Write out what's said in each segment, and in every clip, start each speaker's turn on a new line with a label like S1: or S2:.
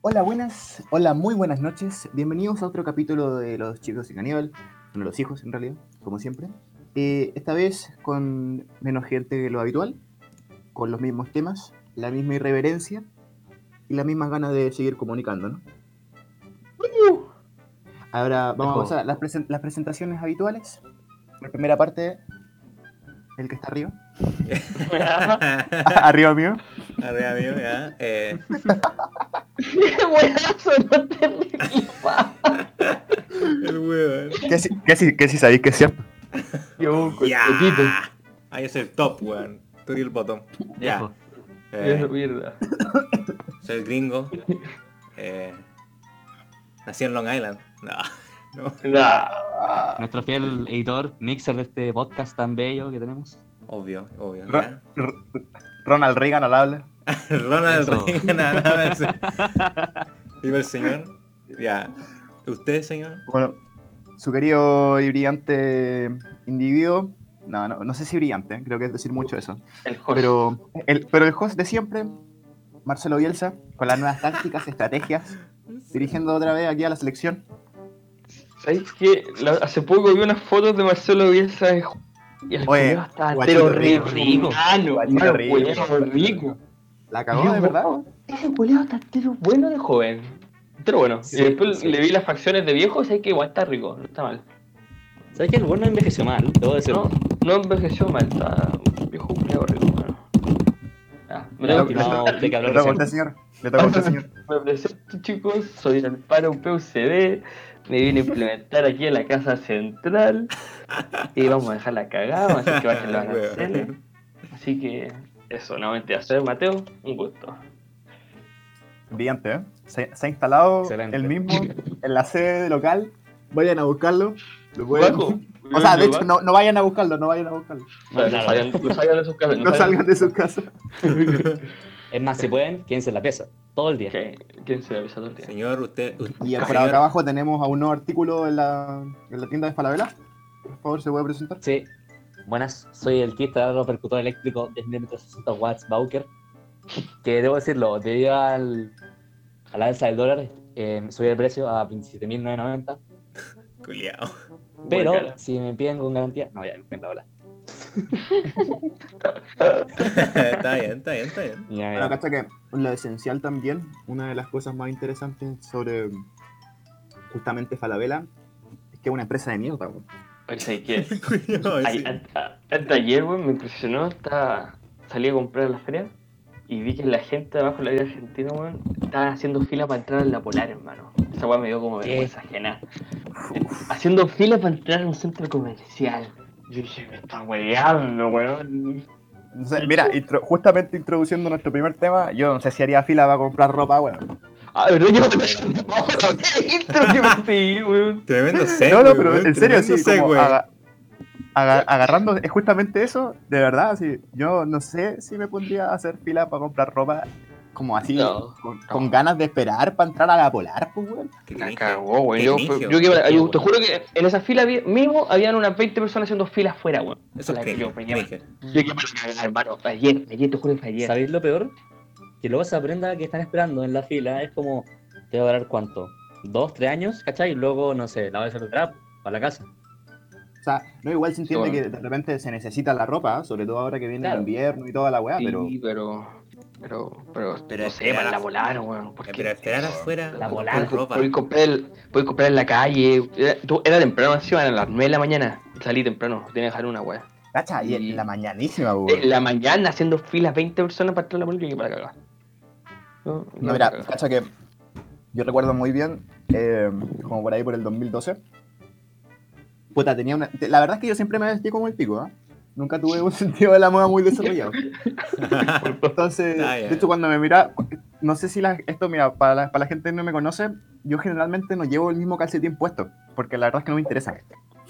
S1: Hola, buenas, hola, muy buenas noches. Bienvenidos a otro capítulo de Los Chicos y Caníbal. Bueno, los hijos en realidad, como siempre. Eh, esta vez con menos gente que lo habitual, con los mismos temas, la misma irreverencia y las mismas ganas de seguir comunicando, ¿no? Ahora vamos a pasar a las, presen- las presentaciones habituales. La primera parte, el que está arriba. arriba mío.
S2: Arriba mío, ya. Eh,
S3: Buenazo, no te
S2: el huevo.
S1: Que sí, que sí, que sí sabéis que es cierto.
S3: Yo,
S2: Ya. Ahí es el top, weón. Tú y el bottom. Ya.
S3: Es
S2: Eh,
S3: mierda.
S2: soy gringo. Eh, nací en Long Island. No. No.
S3: Nah.
S4: Nuestro fiel editor, mixer de este podcast tan bello que tenemos.
S2: Obvio, obvio.
S1: Ro- Ronald Reagan al habla.
S2: Ronald
S4: Eso.
S2: Reagan, nada más. Viva el señor. Ya. ¿Usted, señor?
S1: Bueno, su querido y brillante individuo. No, no, no sé si brillante, creo que es decir mucho eso.
S3: El host.
S1: Pero el, pero el host de siempre, Marcelo Bielsa, con las nuevas tácticas, estrategias, dirigiendo otra vez aquí a la selección.
S3: ¿Sabes qué? La- hace poco vi unas fotos de Marcelo Bielsa y el
S1: Oye,
S3: estaba
S1: rico,
S3: rico.
S1: Rico. La cagó, de verdad.
S3: Ese culiao está entero bueno de joven. Entero bueno.
S4: Sí,
S3: y después
S4: sí.
S3: le vi las facciones de viejo y sé que igual está rico, no está mal.
S4: ¿Sabes que el bueno no envejeció mal? Debo decirlo.
S3: No, no envejeció mal, está un viejo culiao rico, mano. Ya, me
S4: no,
S1: Le toca a usted, señor. Le toca a usted, señor.
S3: Me presento chicos, soy el paro PUCD, me vine a implementar aquí en la casa central y vamos a dejar la cagada, vamos a hacer que bajen los aranceles. Así que eso, nuevamente hacer Mateo, un gusto.
S1: Brillante, ¿eh? Se, se ha instalado
S4: Excelente.
S1: el mismo en la sede local. Vayan a buscarlo. Lo pueden-. O sea, de hecho, no, no vayan a buscarlo, no vayan a buscarlo.
S3: No, no salgan, no salgan de sus casas.
S1: No salgan de sus casas.
S4: Es más, si pueden, quédense en la pieza. Todo el día.
S3: ¿Qué? ¿Quién se avisa todo el día?
S2: Señor, usted.
S1: Y
S2: Ah,
S1: por
S2: señor,
S1: acá abajo tenemos a un nuevo artículo en la, en la tienda de Falabella. Por favor, ¿se puede presentar?
S4: Sí. Buenas, soy el kit de repercutor eléctrico de 60 watts Bauker. Que debo decirlo, debido al, a la alza del dólar, eh, subí el precio a 27.990.
S2: Culiao.
S4: Pero si me piden con garantía, no, ya, me la bola.
S2: está bien, está bien, está bien.
S4: Ya,
S1: Bueno,
S4: ya.
S1: cacha que lo esencial también, una de las cosas más interesantes sobre justamente Falabella, es que es una empresa de mierda.
S3: Oye, ¿sabes qué? Ay, a- de ayer, weón, me impresionó. Estaba... Salí a comprar a la feria y vi que la gente abajo de la vida argentina, weón, estaban haciendo fila para entrar en la Polar, hermano. Esa weá me dio como vergüenza ajena. Haciendo fila para entrar en un centro comercial. Yo dije, me está hueveando, weón.
S1: No sé, mira, intro- justamente introduciendo nuestro primer tema, yo no sé si haría fila para comprar ropa, weón.
S3: Ah, ¿verdad? Yo ¿Qué intro que me pedí, weón?
S2: Tremendo segue.
S1: No, no, pero
S2: weón,
S1: en serio, sí, como
S2: segue.
S1: aga- aga- agarrando, es justamente eso, de verdad, sí. Yo no sé si me pondría a hacer fila para comprar ropa como así,
S3: No,
S1: con, con ganas de esperar para entrar a la polar, pues, weón.
S2: Cringe.
S3: cagó, weón. Yo, yo, te juro que en esa fila vi- mismo habían unas 20 personas haciendo filas afuera, weón.
S2: Eso es
S3: La que yo me me hermano. Ayer, ayer, te juro que ayer.
S4: ¿Sabéis lo peor? Que luego se aprenda que están esperando en la fila. Es como, te va a durar cuánto? ¿Dos, tres años? ¿Cachai? Y luego, no sé, la vas a hacer para la casa.
S1: O sea, no, igual se entiende que de repente se necesita la ropa, sobre todo ahora que viene
S4: Claro.
S1: el invierno y toda la weá,
S3: Sí,
S1: pero
S3: pero. Pero, pero,
S2: Pero
S3: no sé, para la volar, weón.
S2: Pero esperar afuera.
S4: La volada.
S2: ropa.
S3: Podéis comprar, el- podéis comprar en la calle. Era, tú- era temprano, encima, eran las 9 de la mañana. Salí temprano, tenía que dejar una weá.
S1: cacha, y
S3: Y-
S1: en la mañanísima, weón.
S3: En la mañana haciendo filas 20 personas para entrar a la política y para cagar. No,
S1: No, mira, cacha que yo recuerdo muy bien, eh, como por ahí por el 2012. Puta, tenía una. La verdad es que yo siempre me vestí como el pico, ¿ah? Nunca tuve un sentido de la moda muy desarrollado. Entonces,
S2: Ah,
S1: de hecho, cuando me mira, no sé si la- esto, mira, para la, para la gente que no me conoce, yo generalmente no llevo el mismo calcetín puesto, porque la verdad es que no me interesa.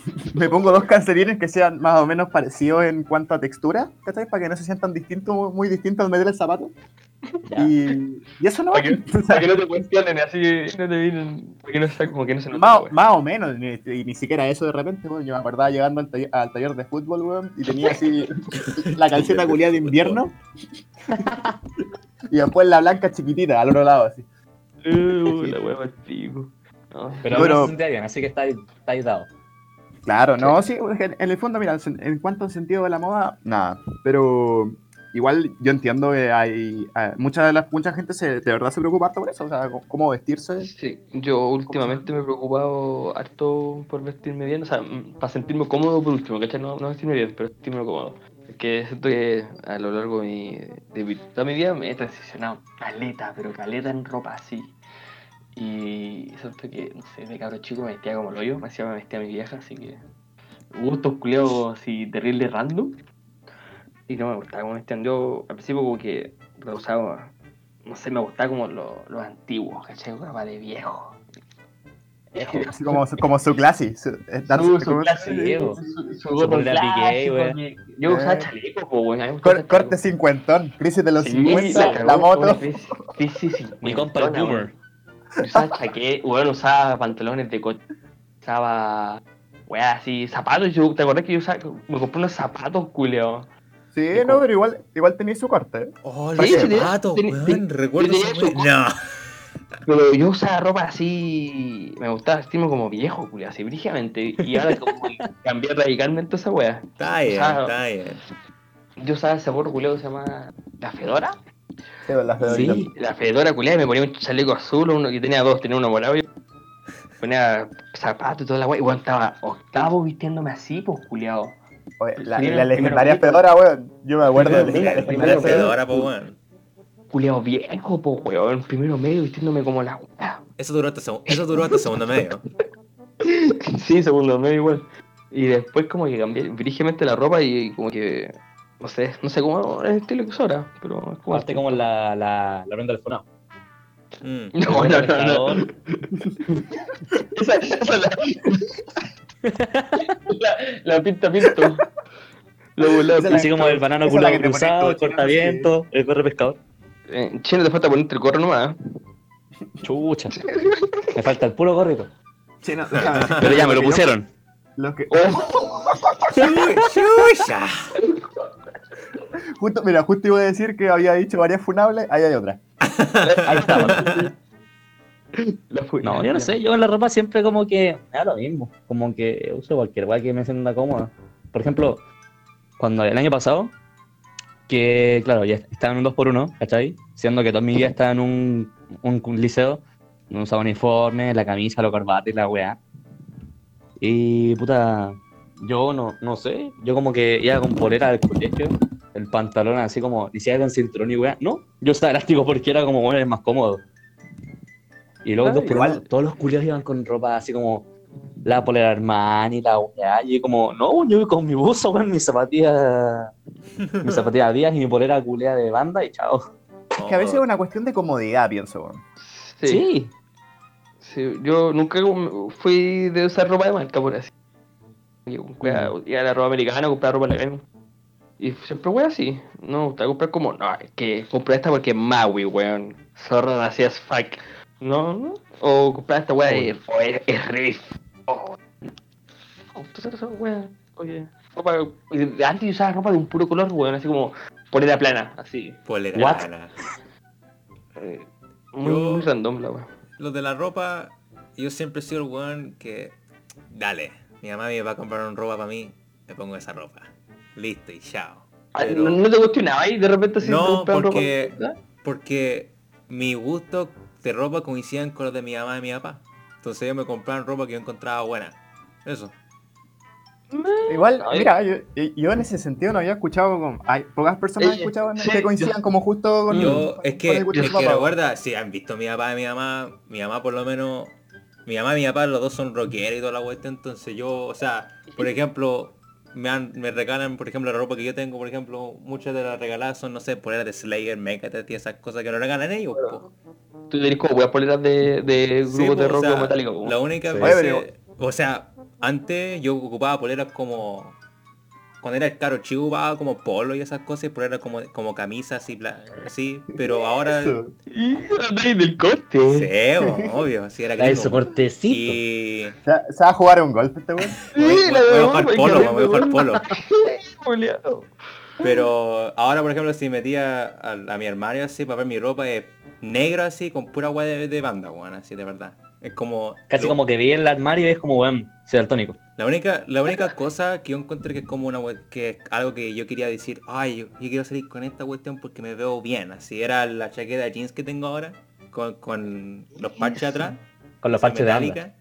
S1: me pongo dos calcetines que sean más o menos parecidos en cuanto a textura, ¿cachai? Para que no se sientan distintos, muy distintos al meter el zapato. Y, y eso no. Sea,
S3: para que no te cuestionen así, no te vienen. Para que no sea como que no se nota.
S1: más, o menos, ni, y ni siquiera eso de repente, weón. Yo me acordaba llegando al taller, al taller de fútbol, weón, y tenía así la calceta culiada de invierno. y después la blanca chiquitita, al otro lado, así.
S3: Uh, la hueva pico. No,
S4: Pero
S1: Bueno.
S4: no se bien, así que está está ahí dado.
S1: Claro, no, sí, en en el fondo, mira, en cuanto al sentido de la moda, nada. Pero igual yo entiendo que hay, hay- mucha de la, mucha gente se, de verdad se preocupa harto por eso, o sea, cómo vestirse.
S3: Sí, yo últimamente me he preocupado harto por vestirme bien, o sea, para sentirme cómodo por último, ¿cachai? No, no vestirme bien, pero sentirme cómodo. Que siento que a lo largo de mi, de mi- toda mi vida me he transicionado caleta, pero caleta en ropa así. Y siento que, no sé, de cabro chico me vestía como lo yo, me hacía me vestía mi vieja, así que gustos culiados así terrible random. Y no me gustaba me vestían. Yo al principio como que rehusaba, no sé, me gustaba como lo- los antiguos, ¿cachai? Ropa de viejo.
S1: Así como, su- como su clase. Su, darse-
S3: Su, su
S1: como-
S3: clase,
S4: Diego.
S3: su, su
S4: Su
S3: gorro
S4: piqué,
S3: Yo usaba
S1: Eh.
S3: chaleco, po,
S1: corte cincuentón, crisis de los
S3: Sí,
S1: 50,
S3: cagó,
S1: la moto.
S3: crisis
S4: Mi compa el boomer.
S3: usaba chaqueta, bueno, usaba pantalones de coche, usaba, weá, así, zapatos. Yo, ¿Te acordás que yo usaba, me compré unos zapatos, culeo?
S1: Sí, no, pero igual, igual tenía su corte. ¿eh?
S2: Oh,
S3: Sí,
S2: zapatos, weón. Recuerdo
S3: su-
S2: wea. No.
S3: Pero yo usaba ropa así, me gustaba vestirme como viejo, culeo, así, brígidamente. Y ahora como cambié radicalmente esa weá.
S2: Está bien, está bien.
S3: Yo usaba ese gorro culeo que se llama La Fedora.
S1: Sí, las fedoritas.
S3: Sí, la Fedora culiada y me ponía un chaleco azul, uno que tenía dos, tenía uno morado y ponía zapatos y toda la. Y bueno, estaba octavo vistiéndome así, pues culiado.
S1: Oye, la,
S3: Primero-
S1: la legendaria Fedora, weón. Yo me acuerdo de la legendaria Fedora.
S2: Po, weón.
S3: Culiado viejo, pues weón, primero medio vistiéndome como la weá.
S2: Eso duró hasta, eso duró hasta segundo medio.
S3: Sí, segundo medio igual. Y después como que cambié brígidamente la ropa y como que, no sé, no sé cómo es el estilo que es ahora, pero es como...
S4: Aparte como la, la, la prenda del fonado.
S2: Mm.
S3: No, no, no, no. Esa, esa la... la, la pinta pinto. Lo volado.
S4: Así como el banano culado cruzado, el
S1: chino,
S4: cortaviento, el corre pescador.
S3: En Chile te falta ponerte el gorro nomás. ¿eh?
S4: Chucha. Me falta el puro gorrito.
S1: Sí, no, déjame decir,
S4: Pero ya me lo pusieron.
S1: Los que,
S3: Oh,
S2: Chucha.
S1: justo, mira, justo iba a decir que había dicho varias funables, ahí hay otra.
S4: Ahí estamos. No, yo no sé, yo en la ropa siempre como que me da lo mismo. Como que uso cualquier weá que me sienta cómoda. Por ejemplo, cuando el año pasado, que claro, ya estaba en un 2x1, ¿cachai? Siendo que toda mi vida estaba en un, un, un liceo, no usaba uniforme, la camisa, la corbata y la weá. Y puta, yo no, no sé, yo como que iba con polera del colegio, el pantalón así como, ni siquiera con cinturón y weá. No, yo usaba elástico porque era como, bueno, es más cómodo. Y luego dos por
S1: igual.
S4: uno, todos los culiados iban con ropa así como la polera Armani, la weá. Y como, no, yo voy con mi buzo, weón, mis zapatillas, mis zapatillas Díaz y mi polera culea de banda y chao.
S1: Es que a veces es una cuestión de comodidad, pienso, weón.
S3: Sí,
S4: Sí.
S3: sí, Yo nunca fui de usar ropa de marca, por así. Yo Iba a la ropa americana, compraba ropa legal. Y siempre, weón, así. No me gusta comprar como, no, es que compré esta porque es Maui, weón. Zorra así as fuck. No, no. O comprar esta weá y oh, es, re. Weón. Oye, ropa. y Antes usaba ropa de un puro color, weón, así como polera plana, así.
S2: Polera.
S4: What?
S2: lana.
S3: Eh, muy,
S2: Yo-
S3: muy random la weá.
S2: Lo de la ropa, yo siempre he sido el weón que. Dale, mi mamá me va a comprar una ropa para mí, me pongo esa ropa. Listo y chao. Pero-
S3: ¿No, te cuestionaba ahí de repente si
S2: No,
S3: ropa?
S2: porque-. Porque mi gusto de ropa coincidían con los de mi mamá y mi papá. Entonces ellos me compraban ropa que yo encontraba buena. Eso.
S1: Igual,
S3: Ay.
S1: mira, yo, yo en ese sentido no había escuchado, con, hay pocas personas
S3: Eh,
S1: escuchaban que coincidan como justo con,
S2: Yo,
S1: con-
S2: es que,
S1: el
S2: es que
S1: papá,
S2: recuerda, si han visto mi papá y mi mamá, mi mamá por lo menos, mi mamá y mi papá los dos son rockeros y toda la cuestión, entonces yo, o sea, por ejemplo, me, han- me regalan, por ejemplo, la ropa que yo tengo, por ejemplo, muchas de las regaladas son, no sé, poleras de Slayer, Megadeth y esas cosas que no regalan ellos. po.
S3: Tú tenés como weas poleras de, de
S2: Sí,
S3: grupos
S2: po,
S3: de
S2: o
S3: rock
S2: sea,
S3: metálico.
S2: La única
S1: Sí.
S2: vez, o sea, antes yo ocupaba poleras como cuando era el caro chico ocupaba como polo y esas cosas y poleras como, como camisas y bla, así, pero ahora sí,
S1: Eso.
S3: Y del corte.
S2: bo, obvio, así era
S4: La de
S2: gringo.
S4: soportecito.
S2: Y
S1: ¿Se, va- va a jugar un golf este weón?
S3: Sí, la
S2: voy- voy a jugar polo,
S3: que
S2: voy a jugar polo. Pero ahora, por ejemplo, si metía a, a mi armario así para ver mi ropa es negro así, con pura agua de, de banda, weón, así de verdad. Es como...
S4: Casi
S2: lo-
S4: como que vi el armario y es como, weón, soy daltónico.
S2: La única, la única cosa que yo encontré que es como una que es algo que yo quería decir, ay, yo, yo quiero salir con esta cuestión porque me veo bien. Así era la chaqueta de jeans que tengo ahora, con, con los parches atrás.
S4: Con los parches de anda.
S2: metálica.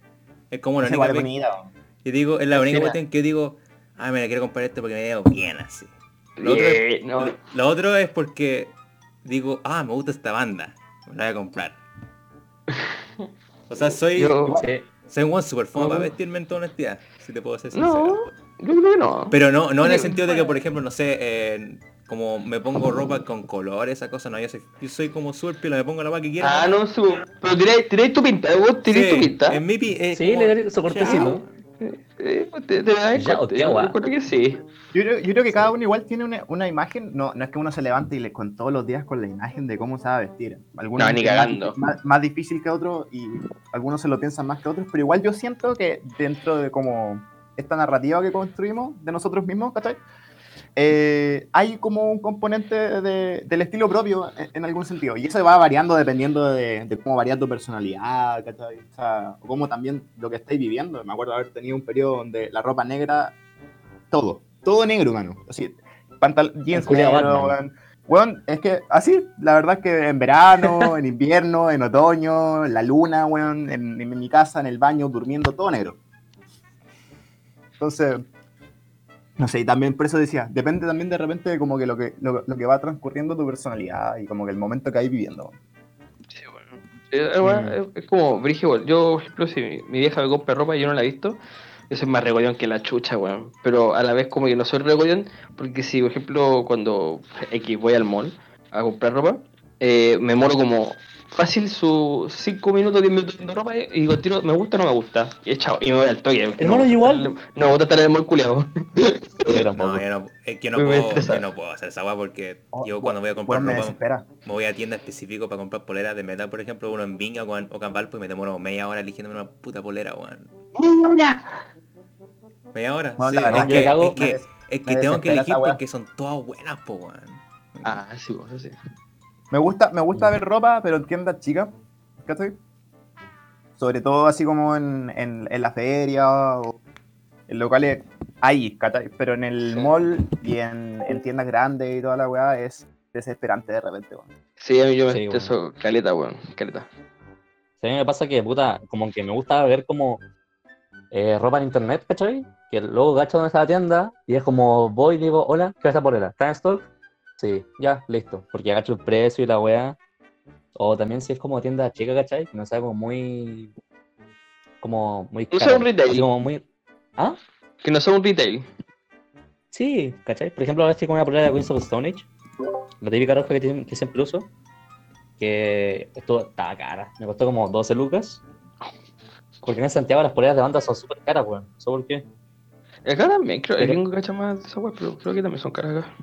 S2: Es como la única
S1: weón.
S2: Yo digo, es la única cuestión que yo digo, ay, me la quiero comprar este porque me veo bien así. Lo otro, es,
S3: no.
S2: lo- lo otro es porque digo, ah, me gusta esta banda, me la voy a comprar. O sea, soy,
S3: Yo-
S2: soy un super fome
S3: No.
S2: para vestirme en toda honestidad, si te puedo ser sincero.
S3: No, yo creo que no.
S2: Pero no, no en el sentido de que, por ejemplo, no sé, eh, como me pongo ropa con colores, esa cosa, no, yo soy, yo soy como súper piola, me pongo la ropa que quiero.
S3: Ah, no, su... pero tiráis tu pinta, vos tiráis
S2: Sí,
S3: tu pinta.
S2: En mi pi- eh,
S4: Sí,
S2: como-
S4: le daré su cortecito.
S3: Eh, pues te, te das
S4: Ya,
S3: yo creo que sí.
S1: Yo creo, yo creo que cada uno igual tiene una, una imagen, no, no es que uno se levante y le con todos los días con la imagen de cómo se va a vestir. Algunos
S3: No, ni
S1: es más-
S3: cagando.
S1: Más, más difícil que otros y algunos se lo piensan más que otros, pero igual yo siento que dentro de como esta narrativa que construimos de nosotros mismos, ¿cachai? Eh, hay como un componente de- del estilo propio en, en algún sentido. Y eso va variando dependiendo de, de cómo varía tu personalidad, ¿cachai? O sea, cómo también lo que estáis viviendo. Me acuerdo haber tenido un periodo donde la ropa negra, todo, todo negro, mano. Así, pantal jeans negro. Weón, es que así, la verdad es que en verano, en invierno, en otoño, en la luna, weón, en, en mi casa, en el baño, durmiendo, todo negro. Entonces, no sé, y también por eso decía, depende también de repente de como que lo que, lo, lo que va transcurriendo tu personalidad y como que el momento que hay viviendo.
S3: Sí, bueno. Eh, bueno, es- es como, Brige, igual. Yo, por ejemplo, si mi, mi vieja me compra ropa y yo no la he visto, yo soy más regollón que la chucha, weón. Pero a la vez como que no soy regollón, porque si, por ejemplo, cuando X voy al mall a comprar ropa, eh, me moro como fácil sus 5 minutos, 10 minutos viendo ropa y digo, tiro, me gusta o no me gusta. Y chao, y me voy al toque.
S4: Hermano,
S3: no,
S4: igual.
S3: No me gusta estar en el mall culiado.
S2: No, yo no, es que no puedo, yo no puedo hacer esa weá porque
S1: Oh,
S2: yo cuando voy a comprar ropa me voy a tienda específico para comprar poleras de metal, por ejemplo, uno en Viña o en, o y me demoro media hora eligiéndome una puta polera, weón. ¿Media hora?
S1: Bueno,
S2: sí,
S1: la verdad
S2: es que, es que, es que
S1: me
S2: tengo que elegir porque son todas buenas, po, weón.
S3: Ah, sí, eso sí.
S1: Me gusta, me gusta ver ropa, pero en tiendas chicas, ¿cachai? Sobre todo así como en, en, en la feria o en locales ahí, ¿cachai? Pero en el
S3: Sí.
S1: mall y en, en tiendas grandes y toda la weá es desesperante de repente, weón.
S3: Sí, a mí yo me
S4: Sí,
S3: estreso caleta, weón, caleta.
S4: Sí, a mí me pasa que, puta, como que me gusta ver como eh, ropa en internet, ¿cachai? Que luego gacho donde está la tienda y es como voy y digo, hola, ¿qué es esta polera? ¿Está en stock? Sí, ya, listo. Porque agacho el precio y la weá. O también si es como tienda chica, ¿cachai? Que no sea como muy... Como muy
S3: No sea un retail.
S4: así como muy... ¿Ah?
S3: Que no sea un retail.
S4: Sí, ¿cachai? Por ejemplo, ahora estoy con una polera de Queens of Stone Age. La típica roja que, siempre uso. Que esto estaba cara. Me costó como 12 lucas. Porque en Santiago las poleras de banda son súper caras, weón. No sé por qué.
S3: Acá también, creo, el gringo cacha más de esa weá, pero creo que también son caras acá.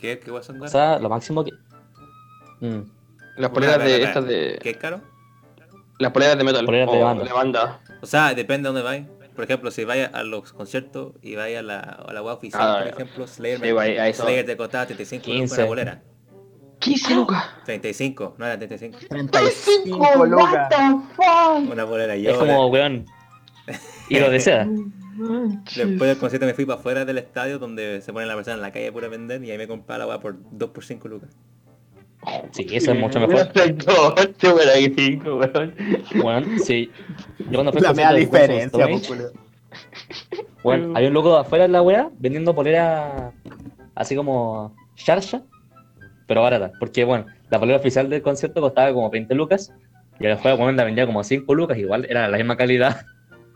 S2: ¿Qué, qué son
S4: O sea, lo máximo que. Mm.
S3: Las poleras de estas de.
S2: ¿Qué es caro?
S3: Las poleras de metal.
S4: Poleras de
S3: o
S4: banda.
S3: de banda.
S2: O sea, depende de dónde vais. Por ejemplo, si vais a los conciertos y vais a la, a la web oficial,
S3: Ah,
S2: por ejemplo, Slayer,
S3: Sí, son.
S2: Slayer te costaba 35 lucas
S4: 15.
S2: una bolera.
S3: 15 lucas.
S2: 35, no era 35.
S1: 35 lucas.
S2: Una bolera
S4: Es
S2: yo.
S4: como, weón. Y lo de
S2: Después del concierto me fui para afuera del estadio donde se ponen la persona en la calle pura vender y ahí me compraba la weá por 2 por 5 lucas.
S4: Sí, eso es mucho mejor.
S3: Weón,
S4: sí. Yo cuando fui
S1: La
S4: de of
S1: diferencia,
S4: Stone
S1: pues.
S4: Bueno, hay un loco afuera en la wea vendiendo polera así como charcha, pero barata. Porque, bueno, la polera oficial del concierto costaba como 20 lucas y bueno, la vendía como 5 lucas, igual era la misma calidad.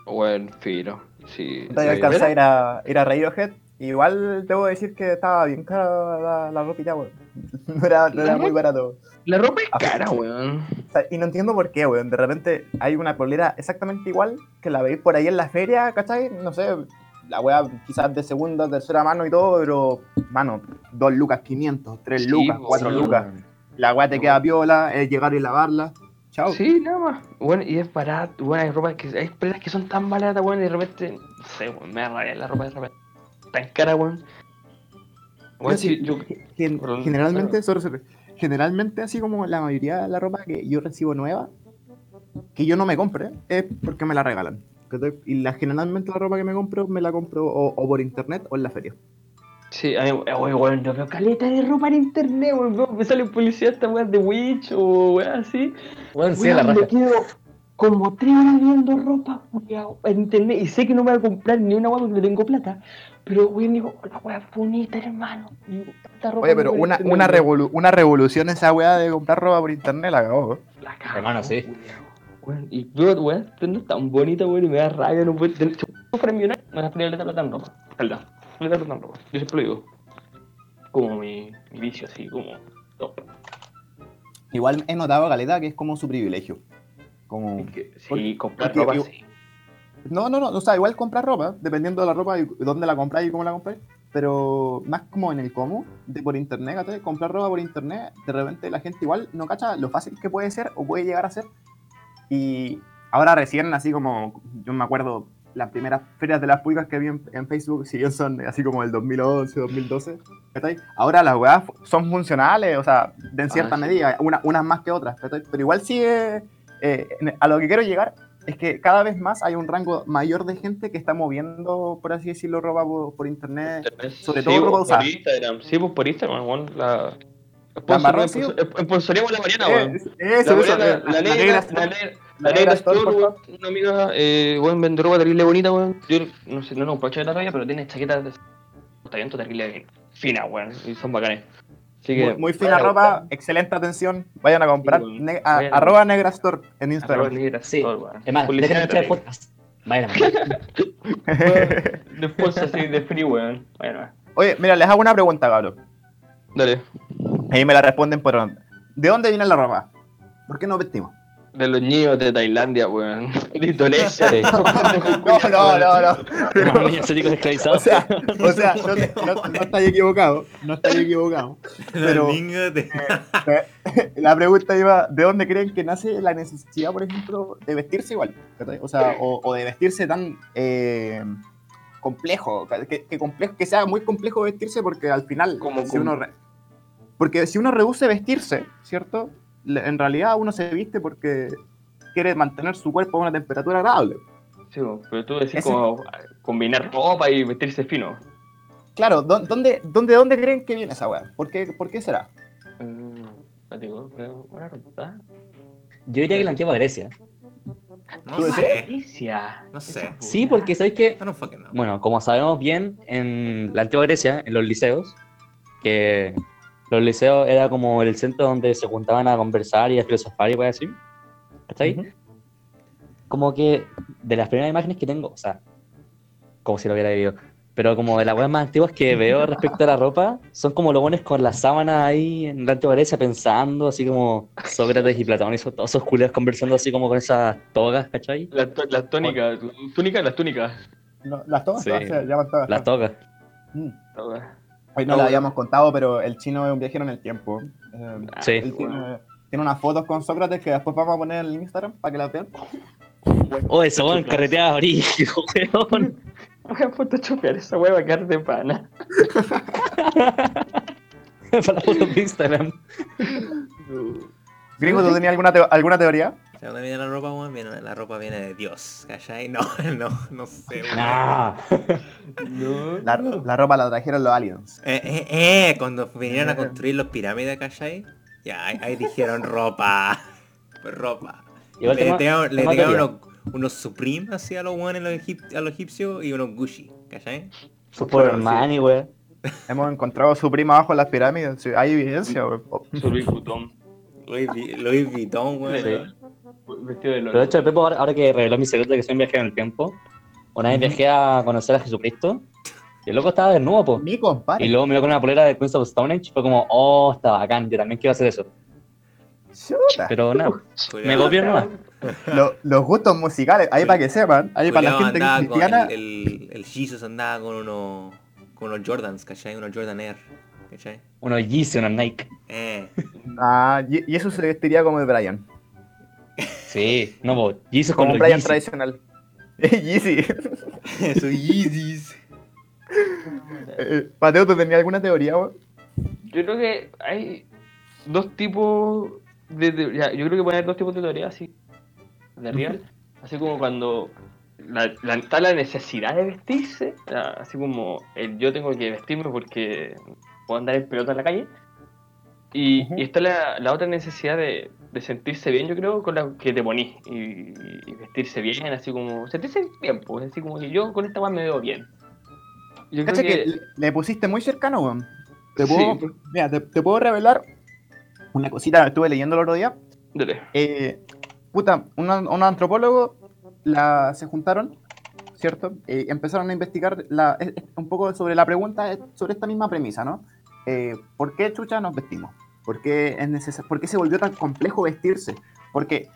S3: Buen filo. Sí.
S1: Yo alcancé a ir a, ir a Radiohead. Igual debo decir que estaba bien cara la, la ropita, weón. No era, no era muy barato.
S3: La ropa es
S1: Ah,
S3: cara, weón.
S1: O sea, y no entiendo por qué, weón. De repente hay una polera exactamente igual que la veis por ahí en la feria, ¿cachai? No sé, la weá quizás de segunda, tercera mano y todo, pero, mano, 2 lucas 500, 3
S3: Sí,
S1: lucas,
S3: po,
S1: 4
S3: sí,
S1: lucas. La weá te queda piola, es llegar y lavarla. Chao.
S3: Sí, nada más. Bueno, y es barato. Bueno, hay ropa que. Hay prendas que son tan baratas, weón, y de repente. No sé, weón, me da la ropa de repente. Tan cara, weón. Bueno,
S1: sí,
S3: yo,
S1: Gen-
S3: Perdón,
S1: generalmente,
S3: claro.
S1: sorry, sorry. generalmente así como la mayoría de la ropa que yo recibo nueva, que yo no me compre, es porque me la regalan. Y la, generalmente la ropa que me compro, me la compro o, o por internet o en la feria.
S3: Sí, a mí, wey, weón, yo veo caleta de ropa en internet, weón, me sale publicidad esta weá de Witch o weá así.
S4: Bueno, sí, la raja.
S3: quedo como tres horas viendo ropa weón, en internet y sé que no me voy a comprar ni una weá porque no tengo plata. Pero weón, digo, la weá es bonita, hermano. Digo, tanta ropa
S1: Oye, pero una,
S3: internet,
S1: una, revolu- una revolución esa weá de comprar ropa por internet la cagó.
S3: La cago,
S4: Hermano, sí.
S3: weón. Y veo, weón, no es tan bonita, weón, y me da rabia, no puedo tener. Millonario, me gastaría la plata en ropa. Verdad, en ropa. Yo siempre lo digo. Como mi, mi vicio, así, como top.
S1: Igual he notado, Galeta, que es como su privilegio. Como...
S3: Es que, sí, comprar ropa, sí.
S1: No, no, no, o sea, igual comprar ropa, dependiendo de la ropa y dónde la compráis y cómo la compráis, pero más como en el cómo, de por internet, ¿cachai? comprar ropa por internet, de repente la gente igual no cacha lo fácil que puede ser o puede llegar a ser. Y ahora recién, así como, yo me acuerdo, las primeras ferias de las públicas que vi en, en Facebook, si bien son así como el 2011, 2012, ¿cachai? Ahora las weas son funcionales, o sea, en cierta
S3: Ah, sí.
S1: medida, una- unas más que otras, ¿cachai? Pero igual sigue, eh, a lo que quiero llegar es que cada vez más hay un rango mayor de gente que está moviendo, por así decirlo, ropa por, por internet. sobre
S3: Sí,
S1: todo ropa usada.
S3: por Instagram. Sí, pues por Instagram, weón. La.
S1: La.
S3: Sponsoreamos la Mariana, weón.
S1: Eso,
S3: La,
S1: eso, eh,
S3: la,
S1: la
S3: negra, la,
S1: La negra Store,
S3: una amiga, eh, weón, vende ropa terrible bonita, weón. Yo no sé, no, no, puedo echar la pero tiene chaquetas de está bien, terrible fina, weón, y son bacanes. Así que,
S1: Muy, muy fina
S3: vayan a
S1: ropa, excelente atención. Vayan a comprar.
S3: Sí,
S1: ne- a-
S3: Vayan
S1: arroba Negra Store en
S3: Arroba
S1: Instagram.
S3: negra
S4: Sí.
S3: Store, weón.
S4: De podcast. Vayan
S3: Después así de free, weón. Bueno,
S1: Oye, mira, les hago una pregunta, cabrón.
S3: dale.
S1: Ahí me la responden por. ¿De dónde viene la ropa? ¿Por qué nos vestimos?
S3: De los niños de Tailandia, weón. De Indonesia.
S4: Sí.
S1: No, no, no, no.
S4: Los niños asiáticos
S1: O
S4: esclavizados.
S1: sea, o sea, no, te- no, no estáis equivocado. No estáis equivocado. Pero-
S2: niños de-
S1: La pregunta iba, ¿de dónde creen que nace la necesidad, por ejemplo, de vestirse igual? O sea, o, o de vestirse tan eh, complejo, que, que complejo, que sea muy complejo vestirse porque al final,
S3: Como-
S1: si
S3: como-
S1: uno re- porque si uno reduce vestirse, ¿cierto? En realidad uno se viste porque quiere mantener su cuerpo a una temperatura agradable.
S3: Sí, pero tú decís
S1: Ese-
S3: como combinar ropa y vestirse fino.
S1: Claro, ¿dó- ¿dónde, dónde, dónde creen que viene esa weá? ¿Por qué, ¿Por qué será?
S3: Mm, ya digo, creo, buena pregunta.
S4: Yo diría que la antigua Grecia.
S2: No
S1: ¿Tú
S2: sé.
S3: Grecia.
S2: No sé.
S4: Sí, porque sabéis que,
S2: fucking know.
S4: bueno, como sabemos bien, en la antigua Grecia, en los liceos, que los liceos era como el centro donde se juntaban a conversar y a filosofar y cosas así. ¿Está ahí?
S1: Ujú.
S4: Como que de las primeras imágenes que tengo, o sea, como si lo hubiera vivido, pero como de las weas más antiguas que veo respecto a la ropa, son como los buenos con las sábanas ahí en la antigua Grecia pensando, así como Sócrates y Platón y esos- todos esos culiados conversando así como con esas togas, ¿cachai?
S3: Las tónicas, las túnicas, las túnicas.
S1: No, las tomas,
S4: Sí.
S1: todas se llaman todas.
S4: Las togas.
S1: Mm.
S3: Todas.
S1: Hoy no
S3: bueno.
S1: habíamos contado, pero el chino es un viajero en el tiempo. Eh,
S4: Sí.
S1: él tiene, tiene unas fotos con Sócrates que después vamos a poner en el Instagram para que las vean.
S4: Oh, ese weón carreteaba brígido, weón.
S3: Voy a photoshopear esa hueva va a quedar de pana.
S4: Para la foto de Instagram.
S1: Gringo, ¿tú tenías alguna, teo- alguna teoría?
S2: Sea, ¿dónde viene la ropa, weón? Viene- La ropa viene de Dios, ¿cachai? No, no, no sé, weón.
S4: Nah.
S3: No.
S1: La, la ropa la trajeron los aliens.
S2: Eh, eh, eh, cuando vinieron a construir los pirámides, ¿cachai? Ya, ahí, ahí dijeron ropa. Pues ropa.
S4: Igual
S2: le
S4: tengo-
S2: tiraron, unos, unos Supreme así a los weones, a los, egip- a los egipcios y unos Gucci, ¿cachai?
S4: Super Armani, weón.
S1: Hemos encontrado su prima abajo en las pirámides. hay evidencia. güey. Oh,
S3: Su Louis Vuitton.
S2: Louis Vuitton, weón.
S3: Vestido de
S4: Pero de hecho, el Pepo, ahora, ahora que reveló mi secreto de que soy un viajero en el tiempo, una vez viajé a conocer a Jesucristo y el loco estaba desnudo, po.
S1: Mi compadre.
S4: Y luego me vio con una polera de Queens of Stone Age y fue como, oh, está bacán, yo también quiero hacer eso.
S1: Chuta.
S4: Pero nada, me copió nomás.
S1: Lo- los gustos musicales, ahí para que sepan, ahí para la gente cristiana.
S2: El, el, el Jesus andaba con unos, con unos Jordans, ¿cachai? Unos Jordan Air, ¿cachai?
S4: Unos Yeezy, unos Nike.
S2: Eh.
S1: Ah, y, y eso se vestiría como de Brian.
S4: Sí, no, Yeezy con
S1: Como
S4: los
S1: Brian
S4: Yeezy.
S1: tradicional. Yeezy.
S2: Soy Yeezys.
S1: Eh, Mateo, ¿tú tenías alguna teoría, weón?
S3: Yo creo que hay dos tipos de, ya, yo creo que puede haber dos tipos de teoría así de real, así como cuando la, la- está la necesidad de vestirse, así como el yo tengo que vestirme porque puedo andar en pelota en la calle. Y, está la, la otra necesidad de, de sentirse bien, yo creo, con la que te ponís. Y, y vestirse bien, así como. Sentirse bien, pues. Así como que yo con esta weá me veo bien. Yo creo
S1: que
S3: que.
S1: le- pusiste muy cercano, weón. Te puedo, mira, te, te puedo revelar una cosita que estuve leyendo el otro día.
S3: Dale.
S1: Eh, puta, un, un antropólogo la, se juntaron, ¿cierto? Eh, empezaron a investigar la- un poco sobre la pregunta, sobre esta misma premisa, ¿no? Eh, ¿Por qué chucha nos vestimos? ¿Por qué, es neces- ¿Por qué se volvió tan complejo vestirse? Porque,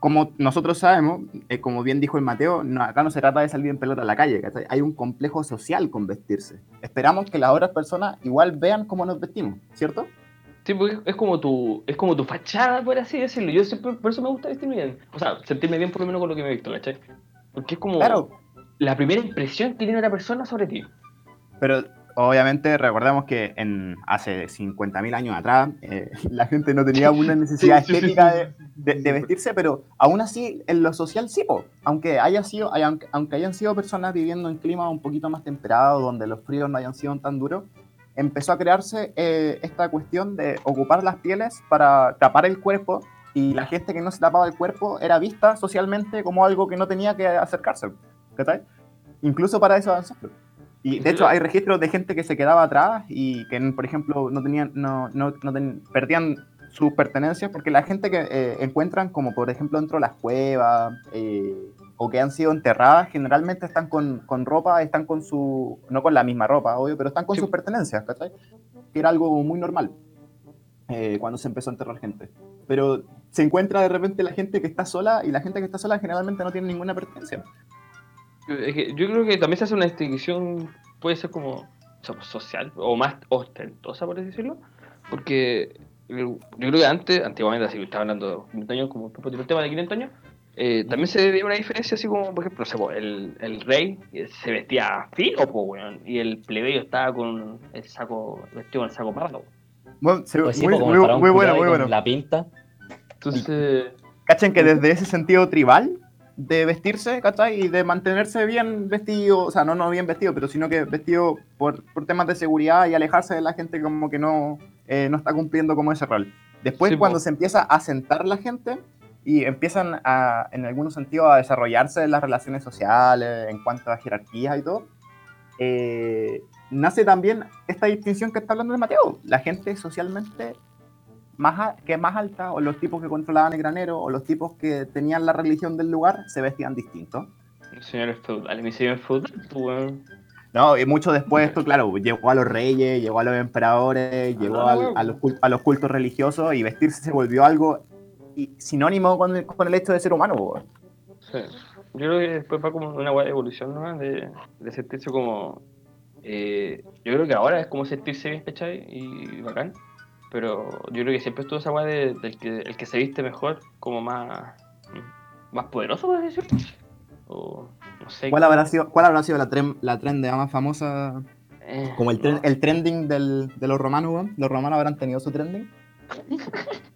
S1: como nosotros sabemos, eh, como bien dijo el Mateo, no, acá no se trata de salir en pelota a la calle, ¿cachai? hay un complejo social con vestirse. Esperamos que las otras personas igual vean cómo nos vestimos, ¿cierto?
S3: Sí, porque es como tu, es como tu fachada, por así decirlo. Yo siempre, por eso me gusta vestirme bien. O sea, sentirme bien por lo menos con lo que me he visto, ¿cachai? Porque es como
S1: Claro,
S3: la primera impresión que tiene una persona sobre ti.
S1: Pero obviamente recordemos que en hace 50.000 años atrás eh, la gente no tenía una necesidad
S3: Sí, sí, sí,
S1: estética
S3: sí,
S1: de, vestirse, pero aún así en lo social sí, po. aunque haya sido, hay- aunque, hayan sido personas viviendo en climas un poquito más temperados, donde los fríos no hayan sido tan duros, empezó a crearse eh, esta cuestión de ocupar las pieles para tapar el cuerpo y la gente que no se tapaba el cuerpo era vista socialmente como algo que no tenía que acercarse, ¿cachai? Incluso para esos ancestros. Y de hecho hay registros de gente que se quedaba atrás y que, por ejemplo, no tenían, no, no, no ten- perdían sus pertenencias porque la gente que eh, encuentran, como por ejemplo dentro de las cuevas eh, o que han sido enterradas, generalmente están con, con ropa, están con su, no con la misma ropa, obvio, pero están con
S3: Sí.
S1: sus pertenencias, ¿cachai? Que era algo muy normal eh, cuando se empezó a enterrar gente. Pero se encuentra de repente la gente que está sola y la gente que está sola generalmente no tiene ninguna pertenencia.
S3: Es que yo creo que también se hace una distinción, puede ser como so- social o más ostentosa, por así decirlo. Porque yo creo que antes, antiguamente, así que estaba hablando de 500 años, como el tema de 500 años, eh, también se veía una diferencia, así como, por ejemplo, no sé, po, el, el rey eh, se vestía fino, po, weón, y el plebeyo estaba con el saco, vestido con el saco pardo.
S1: Bueno, se-
S4: Pues sí,
S1: muy, muy- muy bueno, muy bueno.
S4: La pinta.
S3: Entonces,
S1: Cachen que desde ese sentido tribal de vestirse, ¿cachai? Y de mantenerse bien vestido, o sea, no, no bien vestido, pero sino que vestido por, por temas de seguridad y alejarse de la gente como que no, eh, no está cumpliendo como ese rol. Después,
S3: Sí,
S1: cuando se empieza a sentar la gente y empiezan a, en algún sentido, a desarrollarse las relaciones sociales en cuanto a jerarquías y todo, eh, nace también esta distinción que está hablando de Mateo. La gente socialmente más a- que más alta, o los tipos que controlaban el granero, o los tipos que tenían la religión del lugar, se vestían distintos.
S3: señores feudales, mi señor feudal.
S1: No, y mucho después esto, claro, llegó a los reyes, llegó a los emperadores, llegó
S3: Ah,
S1: al-
S3: bueno.
S1: a, los cul- a los cultos religiosos, y vestirse se volvió algo y- sinónimo con el, con el hecho de ser humano. po.
S3: Sí. Yo creo que después va como una buena evolución, ¿no? De, de sentirse como. eh, yo creo que ahora es como sentirse bien, ¿cachai? Y bacán. Pero yo creo que siempre estuvo esa weá de, del que, el que se viste mejor, como más. más poderoso, por decirlo. O. no sé.
S1: ¿Cuál habrá sido, cuál habrá sido la, tren, la trend más famosa?
S3: eh,
S1: Como el, tren-
S3: no.
S1: el trending del- de los romanos, weón. ¿Los romanos habrán tenido su trending?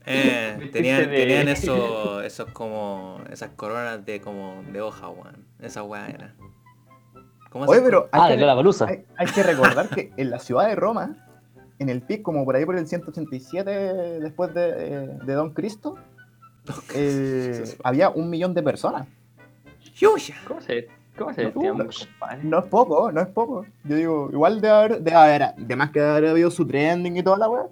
S2: Eh, tenían, tenían esos, esos como, esas coronas de como de hoja, weón. Esa weá era. ¿Cómo se
S1: Oye, pero hay
S4: Ah,
S1: que-
S4: de la Palusa.
S1: Hay, hay que recordar que en la ciudad de Roma, en el pic, como por ahí por el 187 después de, eh, de Don Cristo, eh, había un millón de personas.
S2: Yuya.
S3: ¿Cómo se, cómo se
S1: No, no. No es poco, no es poco. Yo digo, igual de haber, de haber, de más que haber habido su trending y toda la weá.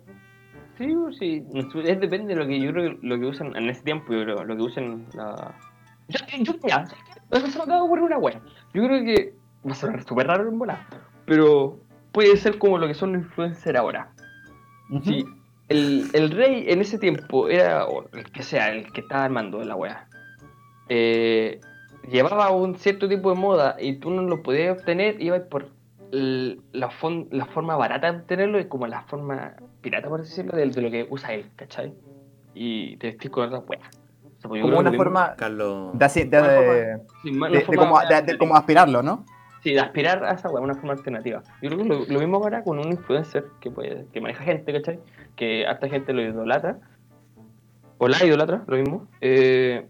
S3: Sí, sí. Es depende de lo que yo creo que lo que usan en ese tiempo, yo creo, lo que usan la. Yo, yo mira, eso se me acaba de ocurrir una wea. Yo creo que va a sonar súper raro en bola, pero puede ser como lo que son los influencers ahora. Si el, el rey en ese tiempo era, o el que sea, el que estaba armando la wea, eh, llevaba un cierto tipo de moda y tú no lo podías obtener, ibas por el- la, fon- la forma barata de obtenerlo y como la forma pirata, por así decirlo, de, de lo que usa él, ¿cachai? Y te vestís con otras weas. O sea, pues
S1: Como una forma
S2: Carlos.
S1: de, así-
S3: sí,
S1: como, de- de como aspirarlo, ¿no?
S3: Sí, de aspirar a esa weá, una forma alternativa. Yo creo que lo, lo mismo ahora con un influencer que puede, que maneja gente, ¿cachai? Que hasta gente lo idolatra. O la idolatra, lo mismo. Eh,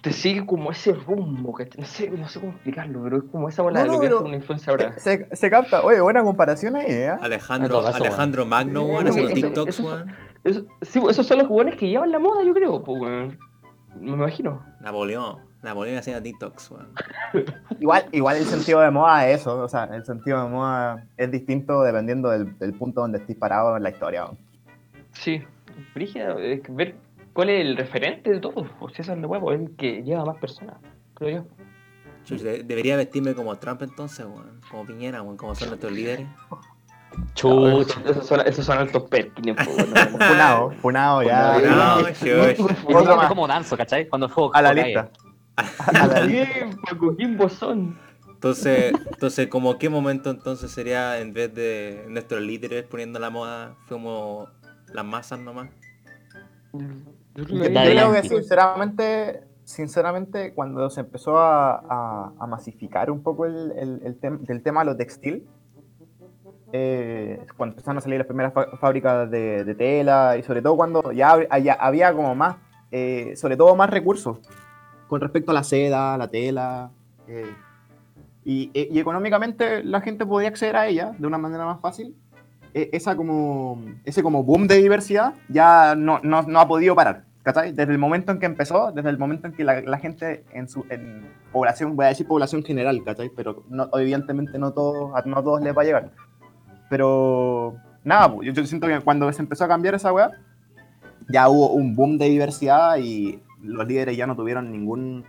S3: te sigue como ese rumbo, ¿cachai? No sé, no sé cómo explicarlo, pero es como esa bola
S1: No,
S3: de lo que hace un influencer ahora.
S1: Se, se capta. Oye, buena comparación ahí, ¿eh?
S2: Alejandro,
S4: caso,
S2: Alejandro Magno, weón,
S3: Eh,
S2: haciendo TikToks,
S3: eso-
S2: weón.
S3: Eso- sí, esos son los jugones que llevan la moda, yo creo, pues, weón. Me imagino.
S2: Napoleón, Napoleón haciendo TikToks, weón.
S1: Igual, igual el sentido de moda es eso. O sea, el sentido de moda es distinto dependiendo del, del punto donde estés parado en la historia. ¿no?
S3: Sí, Brígida, es que ver cuál es el referente de todo. Pues si eso es lo huevo, es el que lleva a más personas, creo yo.
S2: Chuch, de- debería vestirme como Trump entonces, weón. Como Piñera, weón, como son nuestros líderes.
S4: Chucha.
S3: Esos son, esos son altos perkins, pues, weón.
S1: Funado, funado ya.
S2: Funado, chuch.
S1: Otro más.
S4: como danzo, ¿cachai? Cuando juego
S1: A la lista. A la
S3: Paco son.
S2: Entonces, entonces, como qué momento entonces sería en vez de nuestros líderes poniendo la moda, fuimos las masas nomás?
S3: Yo creo que-
S1: sinceramente, sinceramente, cuando se empezó a, a- a masificar un poco el, el- el tem- del tema de lo textil, eh, cuando empezaron a salir las primeras fábricas de, de tela y sobre todo cuando ya había como más, eh, sobre todo más recursos con respecto a la seda, la tela. eh, y, y económicamente la gente podía acceder a ella de una manera más fácil. e- esa como, ese como boom de diversidad ya no, no, no ha podido parar. ¿cachai? Desde el momento en que empezó, desde el momento en que la, la gente en su en población, voy a decir población general, ¿cachai? Pero no, evidentemente no, todos a no todos les va a llegar. Pero nada, pues, yo, yo siento que cuando se empezó a cambiar esa weá, ya hubo un boom de diversidad y los líderes ya no tuvieron ningún,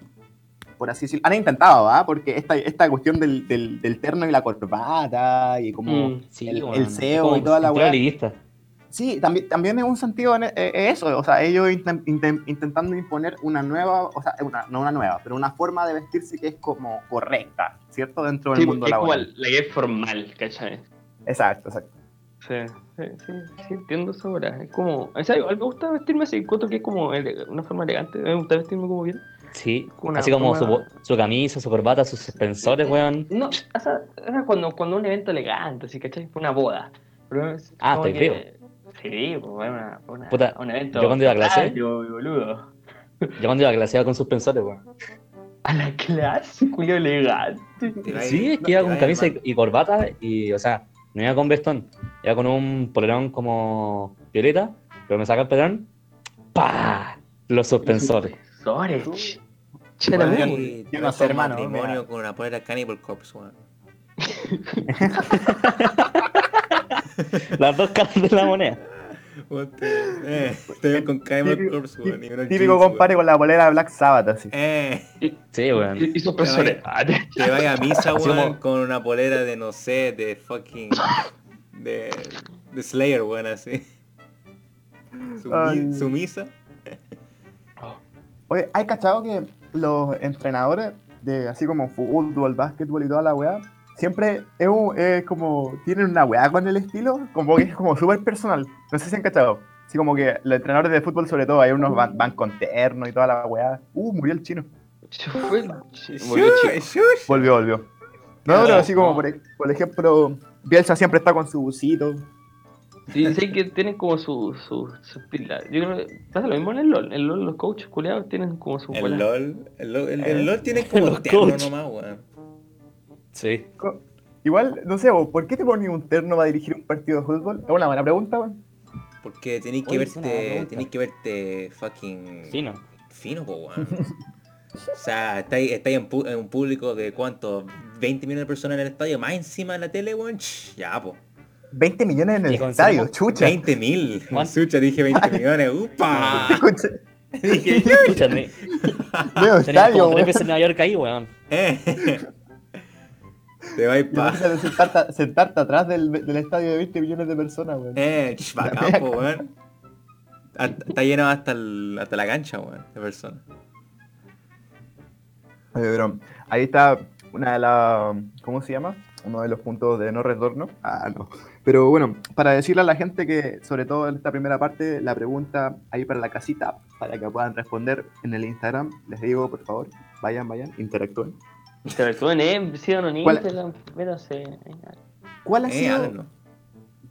S1: por así decirlo, han intentado, ¿ah? Porque esta, esta cuestión del, del, del terno y la corbata y como...
S3: Mm.
S4: Sí,
S1: El- SEO
S4: como
S1: y toda la weá. Sí, también, también es un sentido en, eh, eh, eso, o sea, ellos inten- inten- intentando imponer una nueva, o sea, una, no una nueva, pero una forma de vestirse que es como correcta, ¿cierto? Dentro del
S3: Sí,
S1: mundo
S3: es como
S1: laboral.
S3: la es formal, ¿cachai?
S1: Exacto, exacto.
S3: Sí, sí, sí, sí, entiendo eso ahora. Es como, o sea, igual me gusta vestirme así, encuentro que es como ele- una forma elegante, me gusta vestirme como bien.
S4: Sí,
S3: Una
S4: así como su,
S3: forma-
S4: su camisa, su corbata, sus suspensores, weón.
S3: No, o sea, era cuando, cuando un evento elegante, así, ¿cachai? Fue una boda. Pero es
S4: Ah,
S3: que-
S4: creo.
S3: Sí, pues una, una-
S4: Puta,
S3: un evento.
S4: yo cuando iba a clase-
S3: radio, boludo.
S4: Yo cuando iba a clase iba con suspensores, weón.
S3: A la clase, Julio elegante.
S4: Sí, es que iba con camisa y corbata y, o sea, no iba con vestón. Iba con un polerón como violeta, pero me saca el polerón, ¡pa! Los suspensores.
S3: Suspensores.
S2: Que
S1: yo no sé, hermano,
S2: matrimonio con una polera Cannibal Corpse, weón.
S4: Las dos caras de la moneda.
S2: Eh, te ves con
S1: Típico-
S2: Corpse, weón.
S1: Típico
S2: jeans,
S1: compare con la polera de Black Sabbath, así.
S2: Eh,
S4: Sí, weón.
S3: Y, y suspensores. Ah, te-
S2: vas a misa, weón,
S4: como-
S2: con una polera de, no sé, de fucking... De, de Slayer, weón, así.
S1: Ay.
S2: Sumi- Sumisa.
S1: Oye, ¿hay cachado que los entrenadores de así como fútbol, básquetbol y toda la weá, siempre es, un- es como, tienen una weá con el estilo, como que es como súper personal. No sé si han cachado. Así como que los entrenadores de fútbol sobre todo, hay unos van, van con terno y toda la weá. Uh, murió el chino.
S3: Sí, volvió
S2: shush.
S1: Volvió, volvió. No,
S4: No,
S1: pero así como, por, por ejemplo, Bielsa siempre está con su busito.
S3: Sí, sé que tienen como su, su, su pila. Yo creo que pasa lo mismo en el LOL. En el LOL los coaches culiados tienen como su
S2: El
S3: bola.
S2: LOL, el LOL, el,
S1: Eh,
S2: el LOL tiene como terno
S4: coach.
S2: nomás, weón.
S4: Sí.
S1: Igual, no sé, ¿por qué te pones un terno para dirigir un partido de fútbol? Es una buena pregunta, weón.
S2: Porque tenéis que
S4: Oye,
S2: verte, tenéis que verte fucking
S4: Fino.
S2: fino, po, weón. O sea, estáis, estáis en, en un público de cuánto, 20 millones de personas en el estadio, más encima en la tele, weón. Ya, po.
S1: 20 millones en el estadio, chucha.
S2: 20 mil. Sucha, dije 20 millones. ¡Upa!
S1: Escucha,
S2: dije,
S1: estadio,
S4: como tres veces en Nueva York ahí, weón.
S2: Te vais pa.
S1: Imagínate sentarte, sentarte atrás del, del estadio de 20 millones de personas, weón.
S2: Eh, bacán, po, weón. Está lleno hasta, el, hasta la cancha, weón, de personas.
S1: Oye, pero ahí está una de las. ¿Cómo se llama? Uno de los puntos de no retorno. Ah, no. Pero bueno, para decirle a la gente que, sobre todo en esta primera parte, la pregunta ahí para la casita, para que puedan responder en el Instagram, les digo, por favor, vayan, vayan, interactúen.
S3: Sobre todo en sí, o no en
S1: ¿Cuál?
S3: Instagram.
S1: ¿Cuál ha
S2: Eh,
S1: sido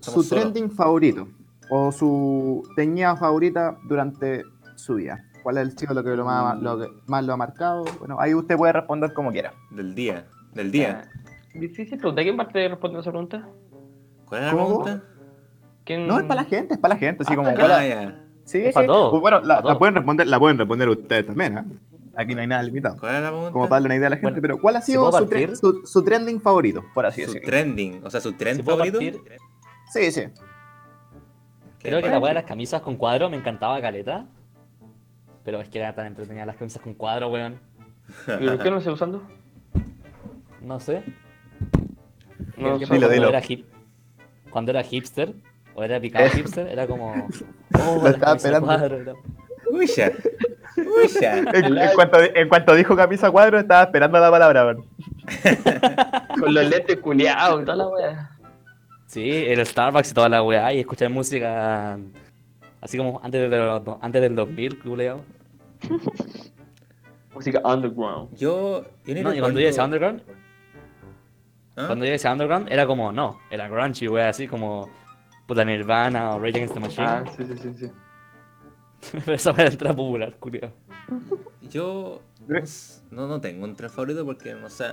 S1: su
S2: Somos solos.
S1: trending favorito? O su teñida favorita durante su vida. ¿Cuál es el sido lo que lo más, lo que más lo ha marcado? Bueno, ahí usted puede responder como quiera.
S2: Del día. Del día.
S3: Difícil pregunta. ¿Quién parte responde esa pregunta?
S2: ¿Cuál era la
S1: ¿Cómo?
S2: pregunta?
S3: ¿Quién...
S1: No, es para la gente, es para la gente, así
S3: Ah,
S1: como...
S3: ya.
S1: ¿cuál
S2: Ah, ya.
S1: Sí,
S4: Es
S1: sí.
S4: para todos,
S1: Pues bueno, la,
S4: para todos.
S1: la pueden responder, la pueden responder ustedes también, ¿eh? Aquí no hay nada limitado.
S2: ¿Cuál era la pregunta?
S1: Como para darle una idea a la gente,
S4: Bueno,
S1: pero ¿cuál ha
S4: ¿si
S1: sido su, tre-
S4: partir?
S1: su, su trending favorito, por así
S2: Su trending. O sea, su trend favorito.
S4: partir,
S1: Sí, sí.
S4: creo que la weá de las camisas con cuadro me encantaba caleta. Pero es que era tan entretenida las camisas con cuadro, weón.
S3: ¿Y por qué no estoy usando?
S4: No sé.
S3: No.
S1: Dilo,
S4: cuando,
S1: dilo.
S4: Era hip, cuando era hipster, o era picado
S1: Eh.
S4: hipster, era como. Oh,
S1: Lo
S4: las
S1: estaba
S4: camisas
S1: esperando.
S4: cuadro, era-
S2: Uy, ya.
S1: En, en cuanto, en cuanto dijo camisa cuadro, estaba esperando la palabra.
S3: Con los lentes culiados y toda la wea.
S4: Sí, el Starbucks y toda la weá, y escuchar música. Así como antes, de antes del 2000, culeo.
S3: Música underground.
S2: Yo. yo ni
S4: No, y cuando yo decía underground,
S2: ¿Ah?
S4: cuando yo decía underground, era como, no, era grungy, weá, así como. Puta Nirvana o Rage Against the Machine.
S3: Ah, sí, sí, sí, sí.
S4: Esa weá entra popular, culeo.
S2: Yo no, no, tengo un tren favorito porque, no sé,